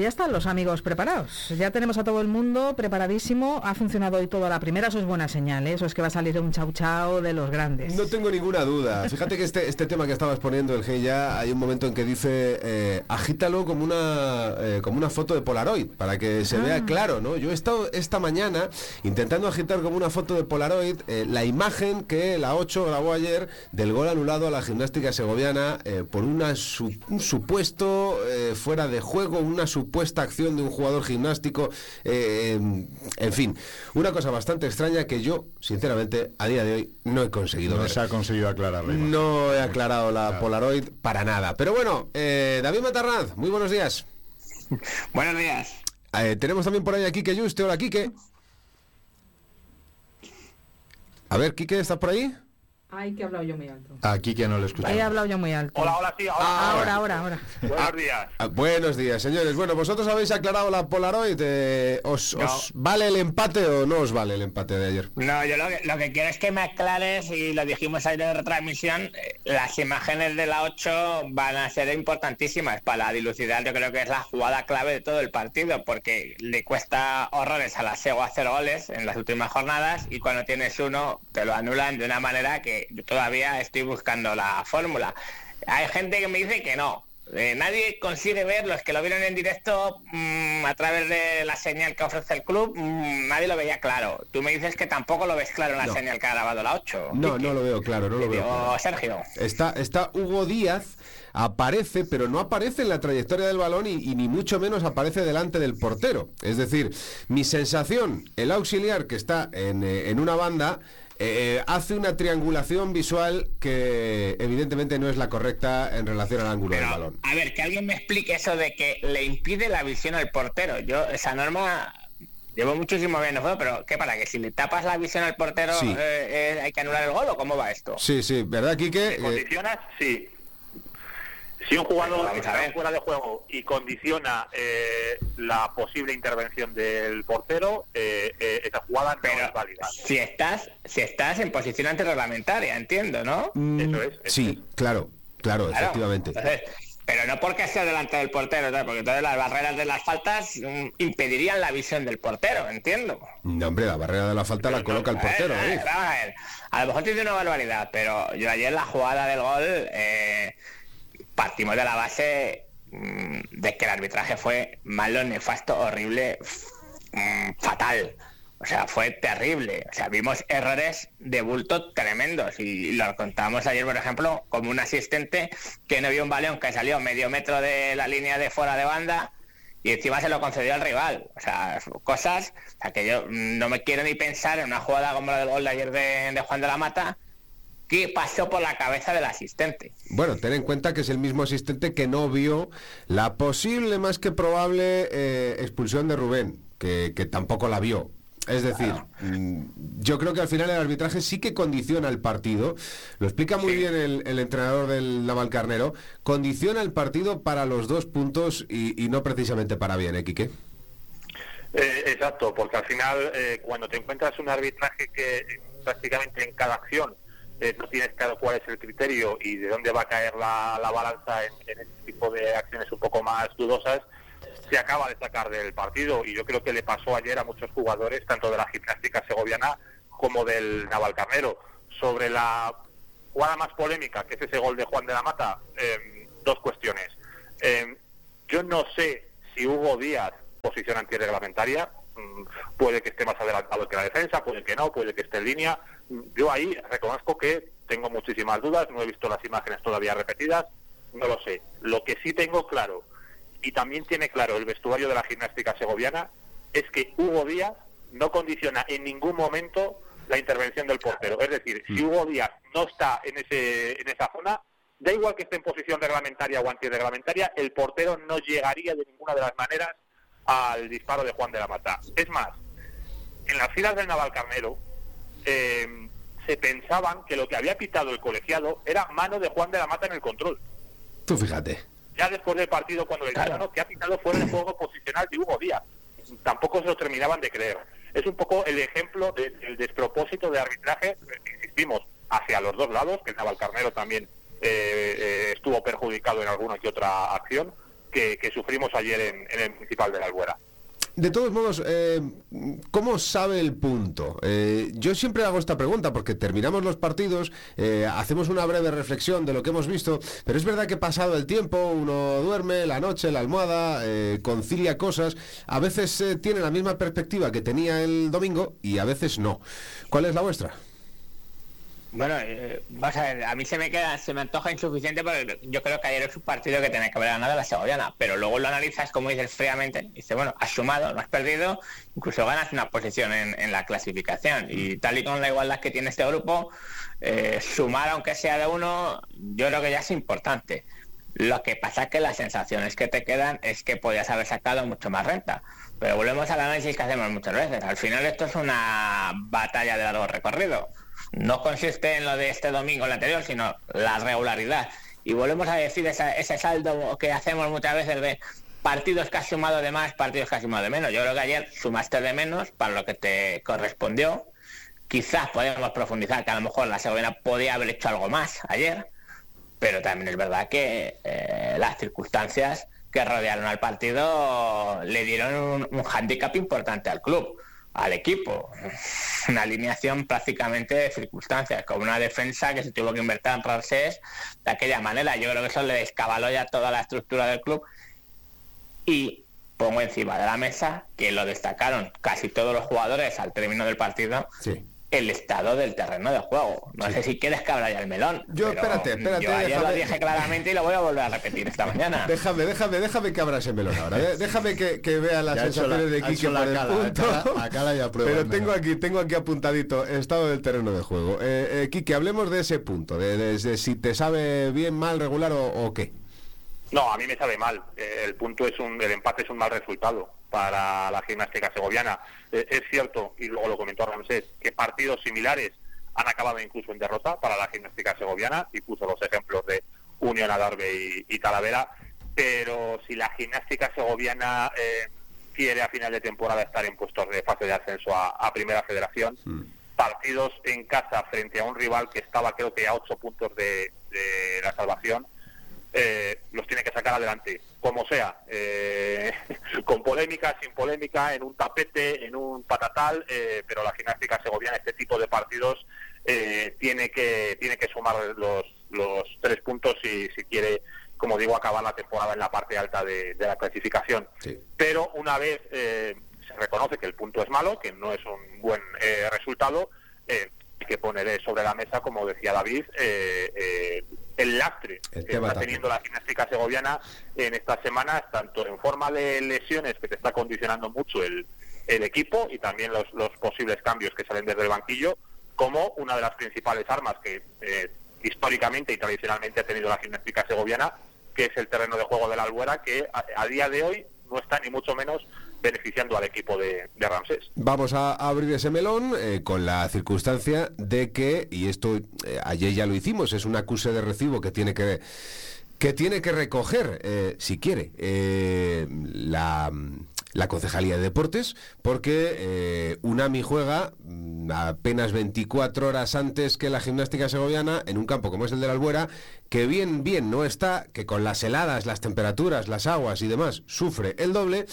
Ya están los amigos preparados. Ya tenemos a todo el mundo preparadísimo. Ha funcionado hoy todo a la primera, eso es buena señal. ¿eh? Eso es que va a salir un chau chau de los grandes.
No tengo ninguna duda. Fíjate que este, este tema que estabas poniendo, el G ya, hay un momento en que dice, eh, agítalo como una, eh, como una foto de Polaroid, para que se vea claro, ¿no? Yo he estado esta mañana intentando agitar como una foto de Polaroid eh, la imagen que la 8 grabó ayer del gol anulado a la gimnástica segoviana eh, por una su- un supuesto eh, fuera de juego, una supuesta acción de un jugador gimnástico, eh, en, en fin, una cosa bastante extraña que yo, sinceramente, a día de hoy no he conseguido
No
ver.
se ha conseguido aclarar la imagen.
No he aclarado la
Claro.
Polaroid para nada. Pero bueno, eh, David Matarraz, muy buenos días.
Buenos días.
Eh, tenemos también por ahí a Quique Juste. Hola, Quique. A ver, Quique, ¿estás por ahí?
Ay, que he hablado yo muy alto.
Aquí que no lo escuchamos.
He hablado yo muy alto.
Hola, hola, sí, ahora.
Ahora, ahora, ahora.
Buenos días.
Ah, buenos días, señores. Bueno, vosotros habéis aclarado la Polaroid. eh, ¿os,
No.
os vale el empate o no os vale el empate de ayer?
No, yo lo que, lo que quiero es que me aclares, y lo dijimos ayer en retransmisión, eh, las imágenes de la 8 van a ser importantísimas para dilucidar, yo creo que es la jugada clave de todo el partido, porque le cuesta horrores a la SEGO hacer goles en las últimas jornadas, y cuando tienes uno, te lo anulan de una manera que yo todavía estoy buscando la fórmula. Hay gente que me dice que no, Eh, nadie consigue ver, los que lo vieron en directo mm, a través de la señal que ofrece el club, mm, nadie lo veía claro. Tú me dices que tampoco lo ves claro en la señal que ha grabado la 8.
No, no lo veo claro, no lo veo. claro.
Sergio.
Está, está Hugo Díaz, aparece, pero no aparece en la trayectoria del balón y, y ni mucho menos aparece delante del portero. Es decir, mi sensación, el auxiliar que está en, eh, en una banda, eh, hace una triangulación visual que evidentemente no es la correcta en relación al ángulo del balón.
A ver, que alguien me explique eso de que le impide la visión al portero. Yo, esa norma Llevo muchísimo viendo juego, pero ¿qué para? ¿Que si le tapas la visión al portero
Sí.
eh, eh, hay que anular el gol o cómo va esto?
Sí, sí, ¿verdad, Quique? Eh,
condicionas, sí. Si un jugador está fuera de juego y condiciona eh, la posible intervención del portero, eh, eh, esa jugada no es válida.
Si estás, si estás en posición antirreglamentaria, entiendo, ¿no?
mm, sí, claro, claro,
Claro.
efectivamente.
Entonces, pero no porque sea delante del portero, ¿no? porque entonces las barreras de las faltas mm, impedirían la visión del portero, entiendo.
No, hombre, la barrera de la falta la coloca el portero.
A ver. A lo mejor dice una barbaridad, pero yo ayer la jugada del gol eh, partimos de la base mm, de que el arbitraje fue malo, nefasto, horrible, mm, fatal. O sea, fue terrible. O sea, vimos errores de bulto tremendos. Y lo contábamos ayer, por ejemplo, como un asistente que no vio un balón que salió medio metro de la línea de fuera de banda y encima se lo concedió al rival. O sea, cosas o que yo mm, no me quiero ni pensar en una jugada como la del gol de ayer de Juan de la Mata que pasó por la cabeza del asistente.
Bueno, ten en cuenta que es el mismo asistente que no vio la posible, más que probable, eh, expulsión de Rubén, que, que tampoco la vio. Es decir, mm, yo creo que al final el arbitraje sí que condiciona el partido. Lo explica muy bien el, el entrenador del Navalcarnero. Condiciona el partido para los dos puntos y, y no precisamente para bien, ¿eh, Quique?
Eh, exacto, porque al final eh, cuando te encuentras un arbitraje que eh, prácticamente en cada acción eh, no tienes claro cuál es el criterio y de dónde va a caer la, la balanza en, este tipo de acciones un poco más dudosas, se acaba de sacar del partido y yo creo que le pasó ayer a muchos jugadores, tanto de la gimnástica segoviana como del Navalcarnero. Sobre la jugada más polémica, que es ese gol de Juan de la Mata, eh, dos cuestiones. Eh, yo no sé si Hugo Díaz, posición antirreglamentaria, puede que esté más adelantado que la defensa, puede que no, puede que esté en línea. Mm, Yo ahí reconozco que tengo muchísimas dudas, no he visto las imágenes todavía repetidas, no lo sé. Lo que sí tengo claro, y también tiene claro el vestuario de la gimnástica segoviana, es que Hugo Díaz no condiciona en ningún momento la intervención del portero. Es decir, si Hugo Díaz no está en, ese, en esa zona, da igual que esté en posición reglamentaria o antirreglamentaria, el portero no llegaría de ninguna de las maneras al disparo de Juan de la Mata. Es más, en las filas del Navalcarnero eh, se pensaban que lo que había pitado el colegiado era mano de Juan de la Mata en el control.
Tú fíjate.
Ya después del partido, cuando le dijeron "No, que ha pitado fuera de juego posicional de Hugo Díaz, tampoco se lo terminaban de creer. Es un poco el ejemplo de- del despropósito de arbitraje, insistimos, hacia los dos lados, que el Navalcarnero también eh, eh, estuvo perjudicado en alguna que otra acción, que, sufrimos ayer en, el Municipal de la Albuera.
De todos modos, eh, ¿cómo sabe el punto? Eh, yo siempre hago esta pregunta porque terminamos los partidos, eh, hacemos una breve reflexión de lo que hemos visto, pero es verdad que pasado el tiempo uno duerme, la noche, la almohada, concilia cosas, a veces tiene la misma perspectiva que tenía el domingo y a veces no. ¿Cuál es la vuestra?
Bueno, eh, vamos a ver, a mí se me queda, se me antoja insuficiente porque yo creo que ayer es un partido que tenía que haber ganado la Segoviana, pero luego lo analizas como dices fríamente, y dices, bueno, has sumado, no has perdido, incluso ganas una posición en, en la clasificación. Y tal y con la igualdad que tiene este grupo, eh, sumar aunque sea de uno, yo creo que ya es importante. Lo que pasa es que las sensaciones que te quedan es que podías haber sacado mucho más renta. Pero volvemos al análisis que hacemos muchas veces. Al final esto es una batalla de largo recorrido. No consiste en lo de este domingo el anterior, sino la regularidad. Y volvemos a decir ese saldo que hacemos muchas veces de partidos que has sumado de más, partidos que has sumado de menos. Yo creo que ayer sumaste de menos para lo que te correspondió. Quizás podemos profundizar que a lo mejor la Segovia podía haber hecho algo más ayer, pero también es verdad que eh, las circunstancias que rodearon al partido le dieron un, un hándicap importante al club. Al equipo. Una alineación prácticamente de circunstancias, con una defensa que se tuvo que invertir en Ramsés de aquella manera. Yo creo que eso le descabaló ya toda la estructura del club. Y pongo encima de la mesa que lo destacaron casi todos los jugadores al término del partido. El estado del terreno de juego. No sé si quieres que abra ya el melón.
Yo, espérate, espérate.
Yo ayer lo dije claramente y lo voy a volver a repetir esta mañana.
Déjame, déjame, déjame que abra ese melón ahora. Déjame que, que vea las sensaciones de Kike por el punto. Pero tengo aquí, tengo aquí apuntadito estado del terreno de juego. Eh, eh, hablemos de ese punto, de, si te sabe bien, mal, regular o qué.
No, a mí me sabe mal. Eh, el punto es un, el empate es un mal resultado para la gimnástica segoviana. Eh, es cierto, y luego lo comentó Ramsés, que partidos similares han acabado incluso en derrota para la gimnástica segoviana, y puso los ejemplos de Unión Adarve y, Talavera, pero si la gimnástica segoviana eh, quiere a final de temporada estar en puestos de fase de ascenso a, Primera Federación, hmm. partidos en casa frente a un rival que estaba creo que a ocho puntos de la salvación, eh, los tiene que sacar adelante, como sea, eh, con polémica, sin polémica, en un tapete, en un patatal, eh, pero la gimnástica segoviana, este tipo de partidos, tiene que tiene que sumar los, los tres puntos si, si quiere, como digo, acabar la temporada en la parte alta de, la clasificación. Pero una vez se reconoce que el punto es malo, que no es un buen resultado, hay que poner sobre la mesa, como decía David, el lastre que está teniendo la gimnástica segoviana en estas semanas, tanto en forma de lesiones que te está condicionando mucho el, el equipo y también los, los, posibles cambios que salen desde el banquillo, como una de las principales armas que eh, históricamente y tradicionalmente ha tenido la gimnástica segoviana, que es el terreno de juego de la Albuera, que a día de hoy no está ni mucho menos beneficiando al equipo de, Ramsés.
Vamos a abrir ese melón eh, con la circunstancia de que, y esto eh, ayer ya lo hicimos, es un acuse de recibo que tiene que que tiene que recoger, eh, si quiere, la, la Concejalía de Deportes, porque UNAMI juega mm, apenas 24 horas antes que la gimnástica segoviana en un campo como es el de la Albuera, que bien, bien no está, que con las heladas, las temperaturas, las aguas y demás sufre el doble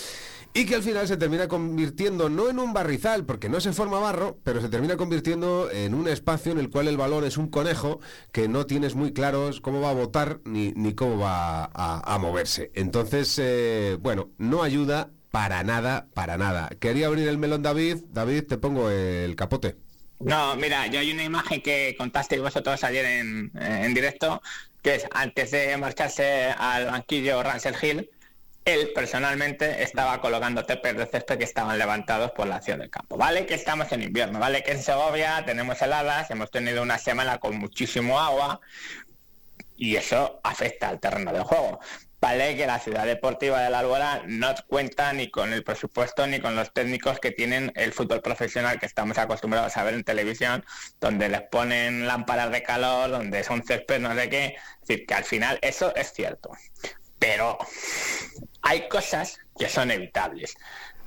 y que al final se termina convirtiendo no en un barrizal, porque no se forma barro, pero se termina convirtiendo en un espacio en el cual el balón es un conejo que no tienes muy claros cómo va a votar ni, ni cómo va a, moverse. Entonces, eh, bueno, no ayuda para nada, para nada. Quería abrir el melón David. David, te pongo el capote.
No, mira, yo hay una imagen que contasteis vosotros ayer en, en directo, que es antes de marcharse al banquillo Ransel Hill, él personalmente estaba colocando tepes de césped que estaban levantados por la acción del campo. Vale que estamos en invierno, vale que en Segovia tenemos heladas, hemos tenido una semana con muchísimo agua y eso afecta al terreno del juego. Vale que la ciudad deportiva de la Albuera no cuenta ni con el presupuesto ni con los técnicos que tienen el fútbol profesional que estamos acostumbrados a ver en televisión, donde les ponen lámparas de calor, donde son césped, no sé qué. Es decir, que al final eso es cierto. Pero hay cosas que son evitables.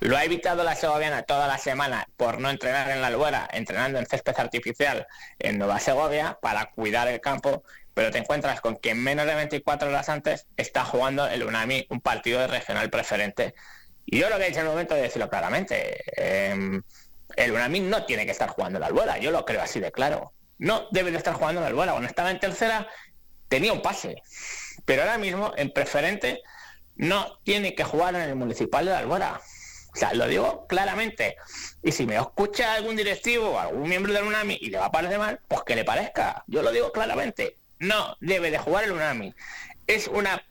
Lo ha evitado la segoviana toda la semana por no entrenar en la albuera, entrenando en césped artificial en Nueva Segovia para cuidar el campo, pero te encuentras con que en menos de 24 horas antes está jugando el UNAMI un partido de regional preferente. Y yo lo que he dicho en el momento de decirlo claramente, em, el UNAMI no tiene que estar jugando la albuera, yo lo creo así de claro. No debe de estar jugando la albuera. Cuando estaba en tercera tenía un pase, pero ahora mismo en preferente no tiene que jugar en el municipal de Albuera. O sea, lo digo claramente. Y si me escucha algún directivo o algún miembro del UNAMI y le va a parecer mal, pues que le parezca. Yo lo digo claramente. No debe de jugar el UNAMI. Es una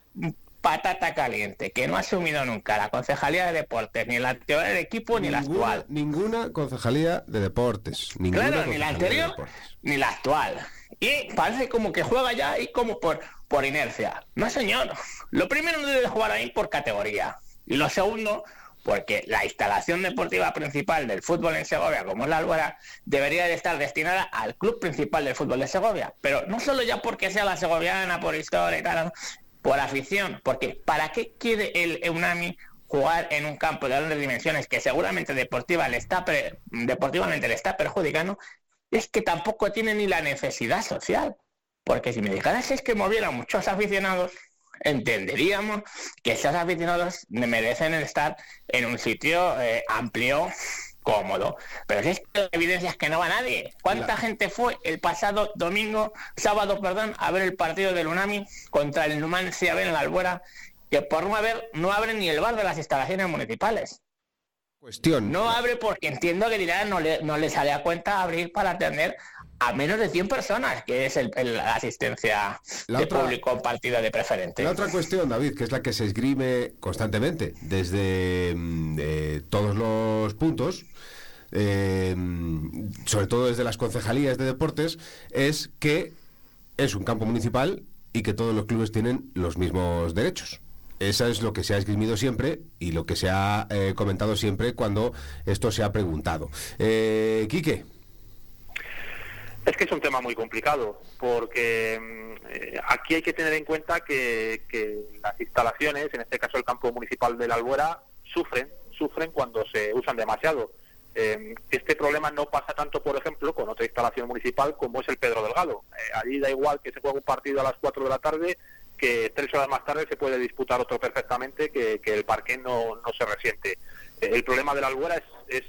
patata caliente que no ha asumido nunca la Concejalía de Deportes, ni la anterior del equipo, ni la actual.
Ninguna Concejalía de Deportes.
claro, ni la anterior, ni la actual. Y parece como que juega ya y como por por inercia. No, señor. Lo primero no debe jugar ahí por categoría. Y lo segundo, porque la instalación deportiva principal del fútbol en Segovia, como es la Albuera, debería de estar destinada al club principal del fútbol de Segovia. Pero no solo ya porque sea la segoviana, por historia y tal, por afición. Porque ¿para qué quiere el EUNAMI jugar en un campo de grandes dimensiones que seguramente deportiva le está deportivamente le está perjudicando? Es que tampoco tiene ni la necesidad social. Porque si me dijeras es que movieran muchos aficionados, entenderíamos que esos aficionados merecen estar en un sitio eh, amplio cómodo. Pero si es que la evidencia es que no va nadie. ¿Cuánta gente fue el pasado domingo, sábado, perdón, a ver el partido del Unami contra el Numancia en la Albuera, que por no haber, no abren ni el bar de las instalaciones municipales?
Cuestión.
No abre porque entiendo que dirá no le, no le sale a cuenta abrir para atender a menos de 100 personas, que es el, el- la asistencia
La
de
otra-
público en partido de preferente.
La otra cuestión, David, que es la que se esgrime constantemente desde mm, eh, todos los puntos, eh, sobre todo desde las concejalías de deportes, es que es un campo municipal y que todos los clubes tienen los mismos derechos. Eso es lo que se ha esgrimido siempre y lo que se ha eh, comentado siempre cuando esto se ha preguntado. Eh, Quique.
Es que es un tema muy complicado, porque mm, eh, aquí hay que tener en cuenta que, que las instalaciones, en este caso el campo municipal de la Albuera, sufren, sufren cuando se usan demasiado. Eh, este problema no pasa tanto, por ejemplo, con otra instalación municipal como es el Pedro Delgado. Eh, allí da igual que se juegue un partido a las 4 de la tarde, que tres horas más tarde se puede disputar otro perfectamente, que, que el parque no, no se resiente. Eh, el problema de la Albuera es, es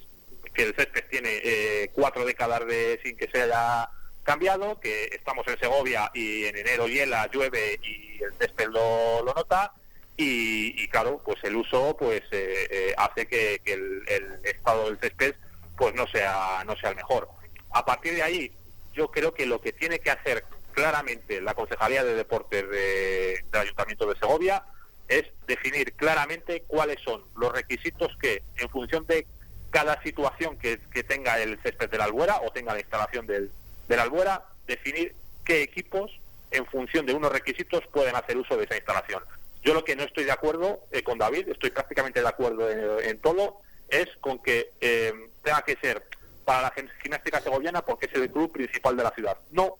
que el césped tiene eh, cuatro décadas de sin que se haya cambiado, que estamos en Segovia y en enero hiela, llueve y el césped lo, lo nota y, y claro, pues el uso pues eh, eh, hace que, el estado del césped pues no sea no sea el mejor. A partir de ahí, yo creo que lo que tiene que hacer claramente la Concejalía de Deportes de- del Ayuntamiento de Segovia es definir claramente cuáles son los requisitos que, en función de cada situación que, tenga el césped de la albuera o tenga la instalación del, de la albuera, definir qué equipos, en función de unos requisitos, pueden hacer uso de esa instalación. Yo lo que no estoy de acuerdo eh, con David, estoy prácticamente de acuerdo en, todo, es con que eh, tenga que ser para la gim- gimnástica segoviana porque es el club principal de la ciudad. No,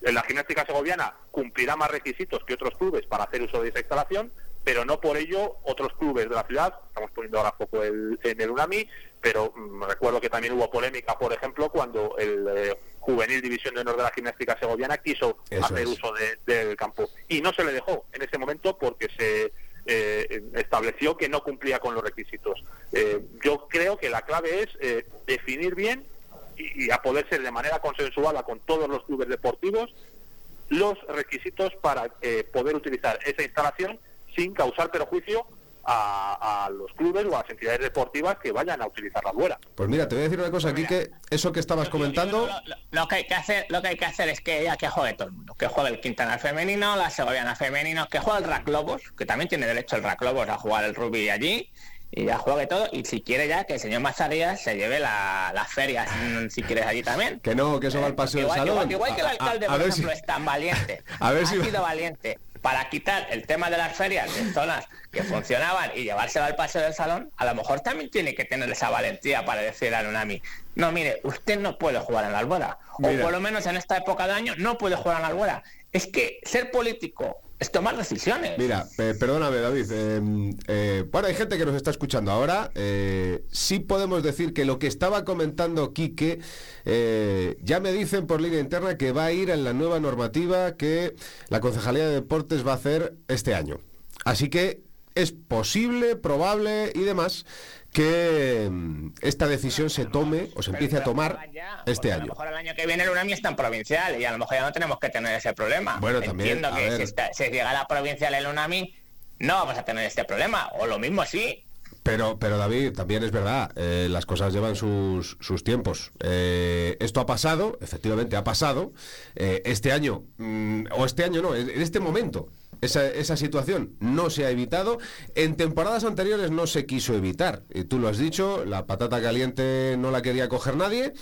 la gimnástica segoviana cumplirá más requisitos que otros clubes para hacer uso de esa instalación, pero no por ello otros clubes de la ciudad, estamos poniendo ahora foco el- en el UNAMI, pero mm, recuerdo que también hubo polémica, por ejemplo, cuando el eh, juvenil división de honor de la gimnástica segoviana quiso
Eso
hacer
es.
uso de- del campo y no se le dejó en ese momento porque se eh, estableció que no cumplía con los requisitos. Eh, yo creo que la clave es eh, definir bien y, y a poder ser de manera consensuada con todos los clubes deportivos los requisitos para eh, poder utilizar esa instalación sin causar perjuicio a, a los clubes o a las entidades deportivas que vayan a utilizar la albuera.
Pues mira, te voy a decir una cosa aquí que eso que estabas comentando...
Lo que hay que hacer, lo que hay que hacer es que ya que juegue todo el mundo, que juegue el Quintana femenino, la Segoviana femenino, que juegue el Rack Lobos, que también tiene derecho el Rack Lobos a jugar el rugby allí, y ya juegue todo, y si quiere ya que el señor Mazarías se lleve la- las ferias, si quieres allí también.
Que no, que eso va al paseo del
Igual,
salón.
igual- igual que el
a-
alcalde,
a
por
ver
ejemplo,
si-
es tan valiente,
A ver
ha
si-
sido valiente para quitar el tema de las ferias de zonas que funcionaban y llevárselo al paseo del salón, a lo mejor también tiene que tener esa valentía para decir al UNAMI, no, mire, usted no puede jugar en la albuera, o por lo menos en esta época de año no puede jugar en la albuera. Es que ser político es tomar decisiones.
Mira, perdóname David, eh, eh, bueno, hay gente que nos está escuchando ahora, eh, sí podemos decir que lo que estaba comentando Quique, eh, ya me dicen por línea interna que va a ir en la nueva normativa que la Concejalía de Deportes va a hacer este año. Así que es posible, probable y demás que mm, esta decisión se tome o se empiece a tomar este
A lo
año.
mejor el año que viene el UNAMI está en provincial y a lo mejor ya no tenemos que tener ese problema.
Bueno, también,
Entiendo que si, está- si llega a la provincial el UNAMI no vamos a tener este problema. O lo mismo sí.
Pero, pero David, también es verdad, eh, las cosas llevan sus, sus tiempos. Eh, esto ha pasado, efectivamente ha pasado. Eh, este año, mm, o este año no, en en este momento, esa, esa situación no se ha evitado. En temporadas anteriores no se quiso evitar. Y tú lo has dicho, la patata caliente no la quería coger nadie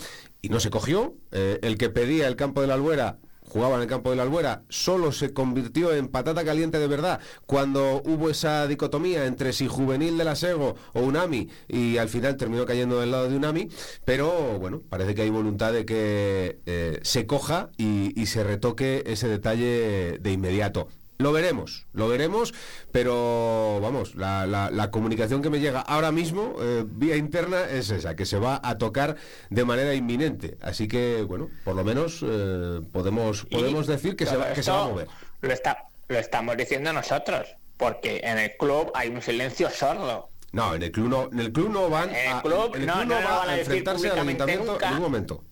y no se cogió. Eh, el que pedía el campo de la Albuera jugaba en el campo de la Albuera, solo se convirtió en patata caliente de verdad cuando hubo esa dicotomía entre si juvenil de la Sego o Unami y al final terminó cayendo del lado de Unami, pero bueno, parece que hay voluntad de que eh, se coja y se retoque ese detalle de inmediato. Lo veremos, lo veremos, pero vamos, la, la- la comunicación que me llega ahora mismo, eh, vía interna, es esa, que se va a tocar de manera inminente. Así que, bueno, por lo menos eh, podemos, podemos decir que se, va, que se va a mover.
Lo, está, lo estamos diciendo nosotros, porque en el club hay un silencio sordo.
No, en el club no, en el club no van
En el
a,
club
en el
no-
club
no van a
a enfrentarse al ayuntamiento
nunca.
en ningún momento.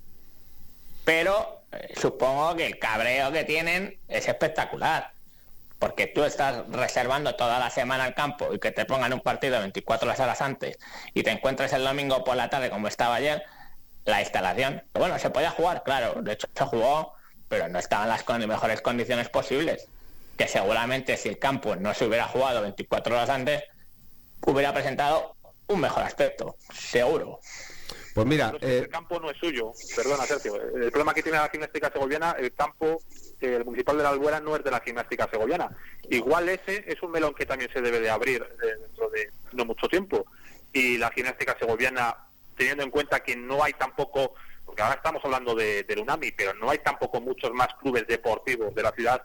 Pero eh, supongo que el cabreo que tienen es espectacular. Porque tú estás reservando toda la semana al campo y que te pongan un partido 24 horas antes y te encuentres el domingo por la tarde como estaba ayer, la instalación. Bueno, se podía jugar, claro, de hecho se jugó, pero no estaban las con- mejores condiciones posibles. Que seguramente si el campo no se hubiera jugado 24 horas antes, hubiera presentado un mejor aspecto, seguro.
Pues mira, eh,
el campo no es suyo, perdona Sergio. El problema que tiene la gimnástica segoviana, el campo, eh, el municipal de la Albuera no es de la gimnástica segoviana. Igual ese es un melón que también se debe de abrir eh, dentro de no mucho tiempo. Y la gimnástica segoviana, teniendo en cuenta que no hay tampoco, porque ahora estamos hablando de, del UNAMI, pero no hay tampoco muchos más clubes deportivos de la ciudad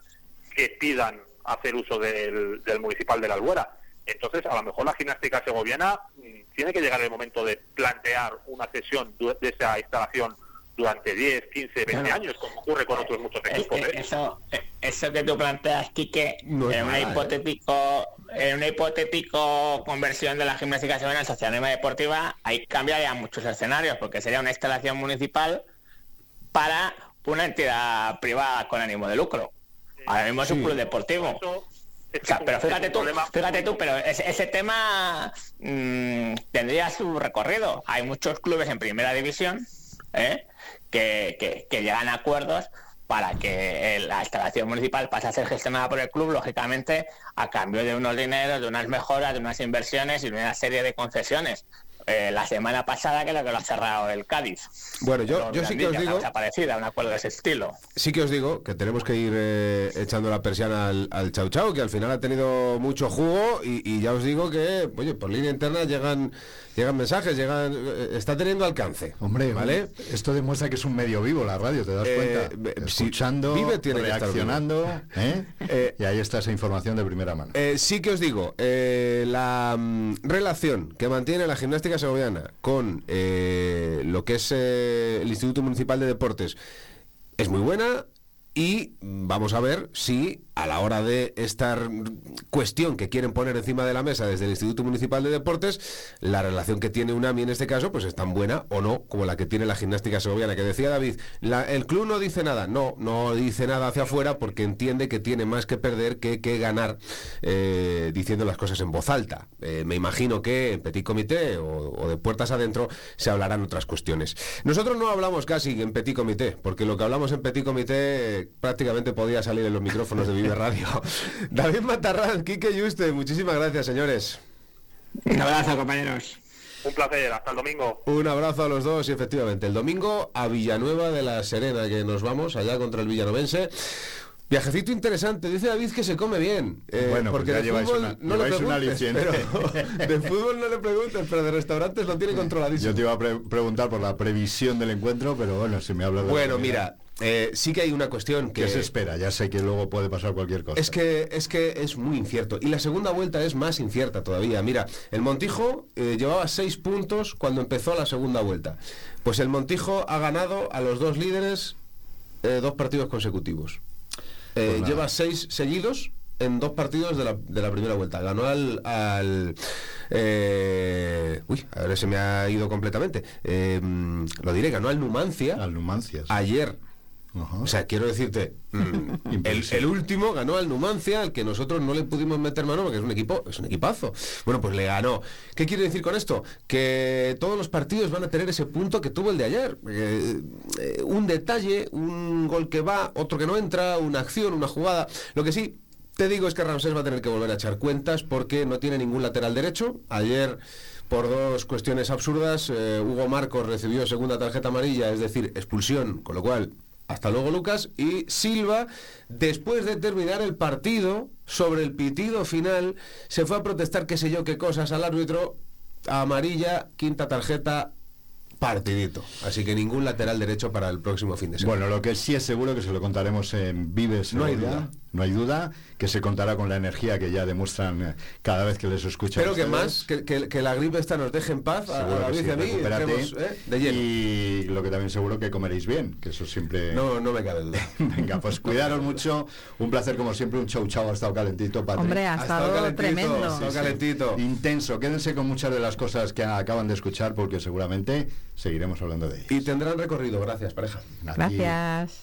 que pidan hacer uso del, del municipal de la Albuera. Entonces, a lo mejor la gimnástica segoviana mm, tiene que llegar el momento de plantear una sesión du- de esa instalación durante 10, 15, 20
Bueno.
años, como ocurre con otros muchos equipos.
eh,
¿eh?
Eso, eso que tú planteas, Quique,
No es
en una
¿eh?
hipotético, en una hipotético conversión de la gimnástica severa en socialismo deportiva, ahí cambiaría muchos escenarios, porque sería una instalación municipal para una entidad privada con ánimo de lucro. Ahora mismo es un
Sí.
club deportivo.
Eso es
O sea,
que
pero fíjate tú, fíjate tú, pero ese, ese tema mm, tendría su recorrido. Hay muchos clubes en primera división ¿eh? Que, que- que llegan a acuerdos para que la instalación municipal pase a ser gestionada por el club, lógicamente, a cambio de unos dineros, de unas mejoras, de unas inversiones y de una serie de concesiones. Eh, la semana pasada creo que lo ha cerrado el Cádiz.
bueno, yo, yo sí que os digo,
parecida, un acuerdo de ese estilo.
sí que os digo que tenemos que ir eh, echando la persiana al, al Chau Chau, que al final ha tenido mucho jugo y, y ya os digo que, oye, por línea interna llegan llegan mensajes, llegan eh, está teniendo alcance.
Hombre,
¿vale?
esto demuestra que es un medio vivo la radio, ¿te das
Eh,
cuenta?
si
Escuchando,
vive, tiene
reaccionando, ¿eh?
Eh,
y ahí está esa información de primera mano.
Eh, sí que os digo, eh, la mm, relación que mantiene la gimnástica segoviana con eh, lo que es el Instituto Municipal de Deportes es muy buena y vamos a ver si a la hora de esta cuestión que quieren poner encima de la mesa desde el Instituto Municipal de Deportes, la relación que tiene UNAMI en este caso, pues es tan buena o no como la que tiene la gimnástica segoviana, que decía David, el club no dice nada, no, no dice nada hacia afuera porque entiende que tiene más que perder que, que ganar eh, diciendo las cosas en voz alta. Eh, me imagino que en petit comité o de puertas adentro se hablarán otras cuestiones. Nosotros no hablamos casi en petit comité, porque lo que hablamos en petit comité prácticamente podía salir en los micrófonos de Vive Radio. David Matarrán, Quique Yuste, muchísimas gracias, señores.
Un abrazo, compañeros.
Un placer, hasta el domingo.
Un abrazo a los dos y efectivamente el domingo a Villanueva de la Serena que nos vamos allá contra el Villanovense. Viajecito interesante, dice David que se come bien. eh,
Bueno, pues
porque
ya
de
lleváis
fútbol
una-
no le
lleváis
preguntes, pero de fútbol no le preguntes, pero de restaurantes lo tiene controladísimo.
Yo te iba a pre- preguntar por la previsión del encuentro, pero bueno, si me hablas de
Bueno, mira, eh, sí que hay una cuestión que
¿qué se espera? Ya sé que luego puede pasar cualquier cosa.
Es que, es que es muy incierto. Y la segunda vuelta es más incierta todavía. Mira, el Montijo eh, llevaba seis puntos cuando empezó la segunda vuelta. Pues el Montijo ha ganado a los dos líderes eh, dos partidos consecutivos. Eh,
Pues
lleva seis seguidos en dos partidos de la, de la primera vuelta. Ganó al... al eh, uy, ahora se me ha ido completamente. Eh, lo diré, ganó al Numancia
Al Numancia. sí.
ayer.
Ajá.
O sea, quiero decirte, mm, el último ganó al Numancia, al que nosotros no le pudimos meter mano porque es un equipo, es un equipazo. Bueno, pues le ganó. ¿Qué quiere decir con esto? Que todos los partidos van a tener ese punto que tuvo el de ayer. Eh, eh, un detalle, un gol que va, otro que no entra, una acción, una jugada. Lo que sí te digo es que Ramsés va a tener que volver a echar cuentas porque no tiene ningún lateral derecho. Ayer por dos cuestiones absurdas. eh, Hugo Marcos recibió segunda tarjeta amarilla, es decir, expulsión, con lo cual, hasta luego Lucas. Y Silva, después de terminar el partido, sobre el pitido final, se fue a protestar qué sé yo qué cosas al árbitro. Amarilla, quinta tarjeta, partidito. Así que ningún lateral derecho para el próximo fin de semana.
Bueno, lo que sí es seguro que se lo contaremos en Vives
No hay duda.
No hay duda que se contará con la energía que ya demuestran eh, cada vez que les escuchan.
Pero que más, que, que- que la gripe esta nos deje en paz
Seguro
a
sí,
y a mí,
recupérate.
entremos, ¿eh? de lleno.
Y lo que también seguro que comeréis bien, que eso siempre...
No, no me cabe duda.
Venga, pues cuidaros mucho. Un placer como siempre, un chau chau, ha estado calentito, Patri.
Hombre, ha estado tremendo.
ha estado calentito.
Intenso. Quédense con muchas de las cosas que acaban de escuchar porque seguramente seguiremos hablando de ellas.
Y tendrán recorrido, gracias, pareja.
Gracias.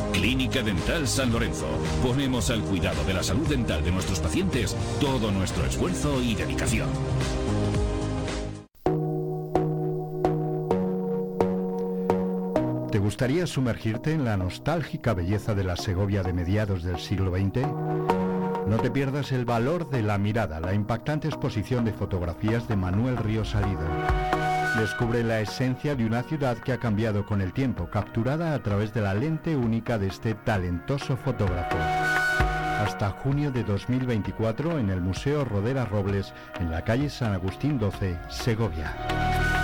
Clínica Dental San Lorenzo. Ponemos al cuidado de la salud dental de nuestros pacientes todo nuestro esfuerzo y dedicación.
¿Te gustaría sumergirte en la nostálgica belleza de la Segovia de mediados del siglo XX? No te pierdas el valor de la mirada, la impactante exposición de fotografías de Manuel Río Salido. Descubre la esencia de una ciudad que ha cambiado con el tiempo, capturada a través de la lente única de este talentoso fotógrafo. Hasta junio de 2024 en el Museo Rodera Robles, en la calle San Agustín 12, Segovia.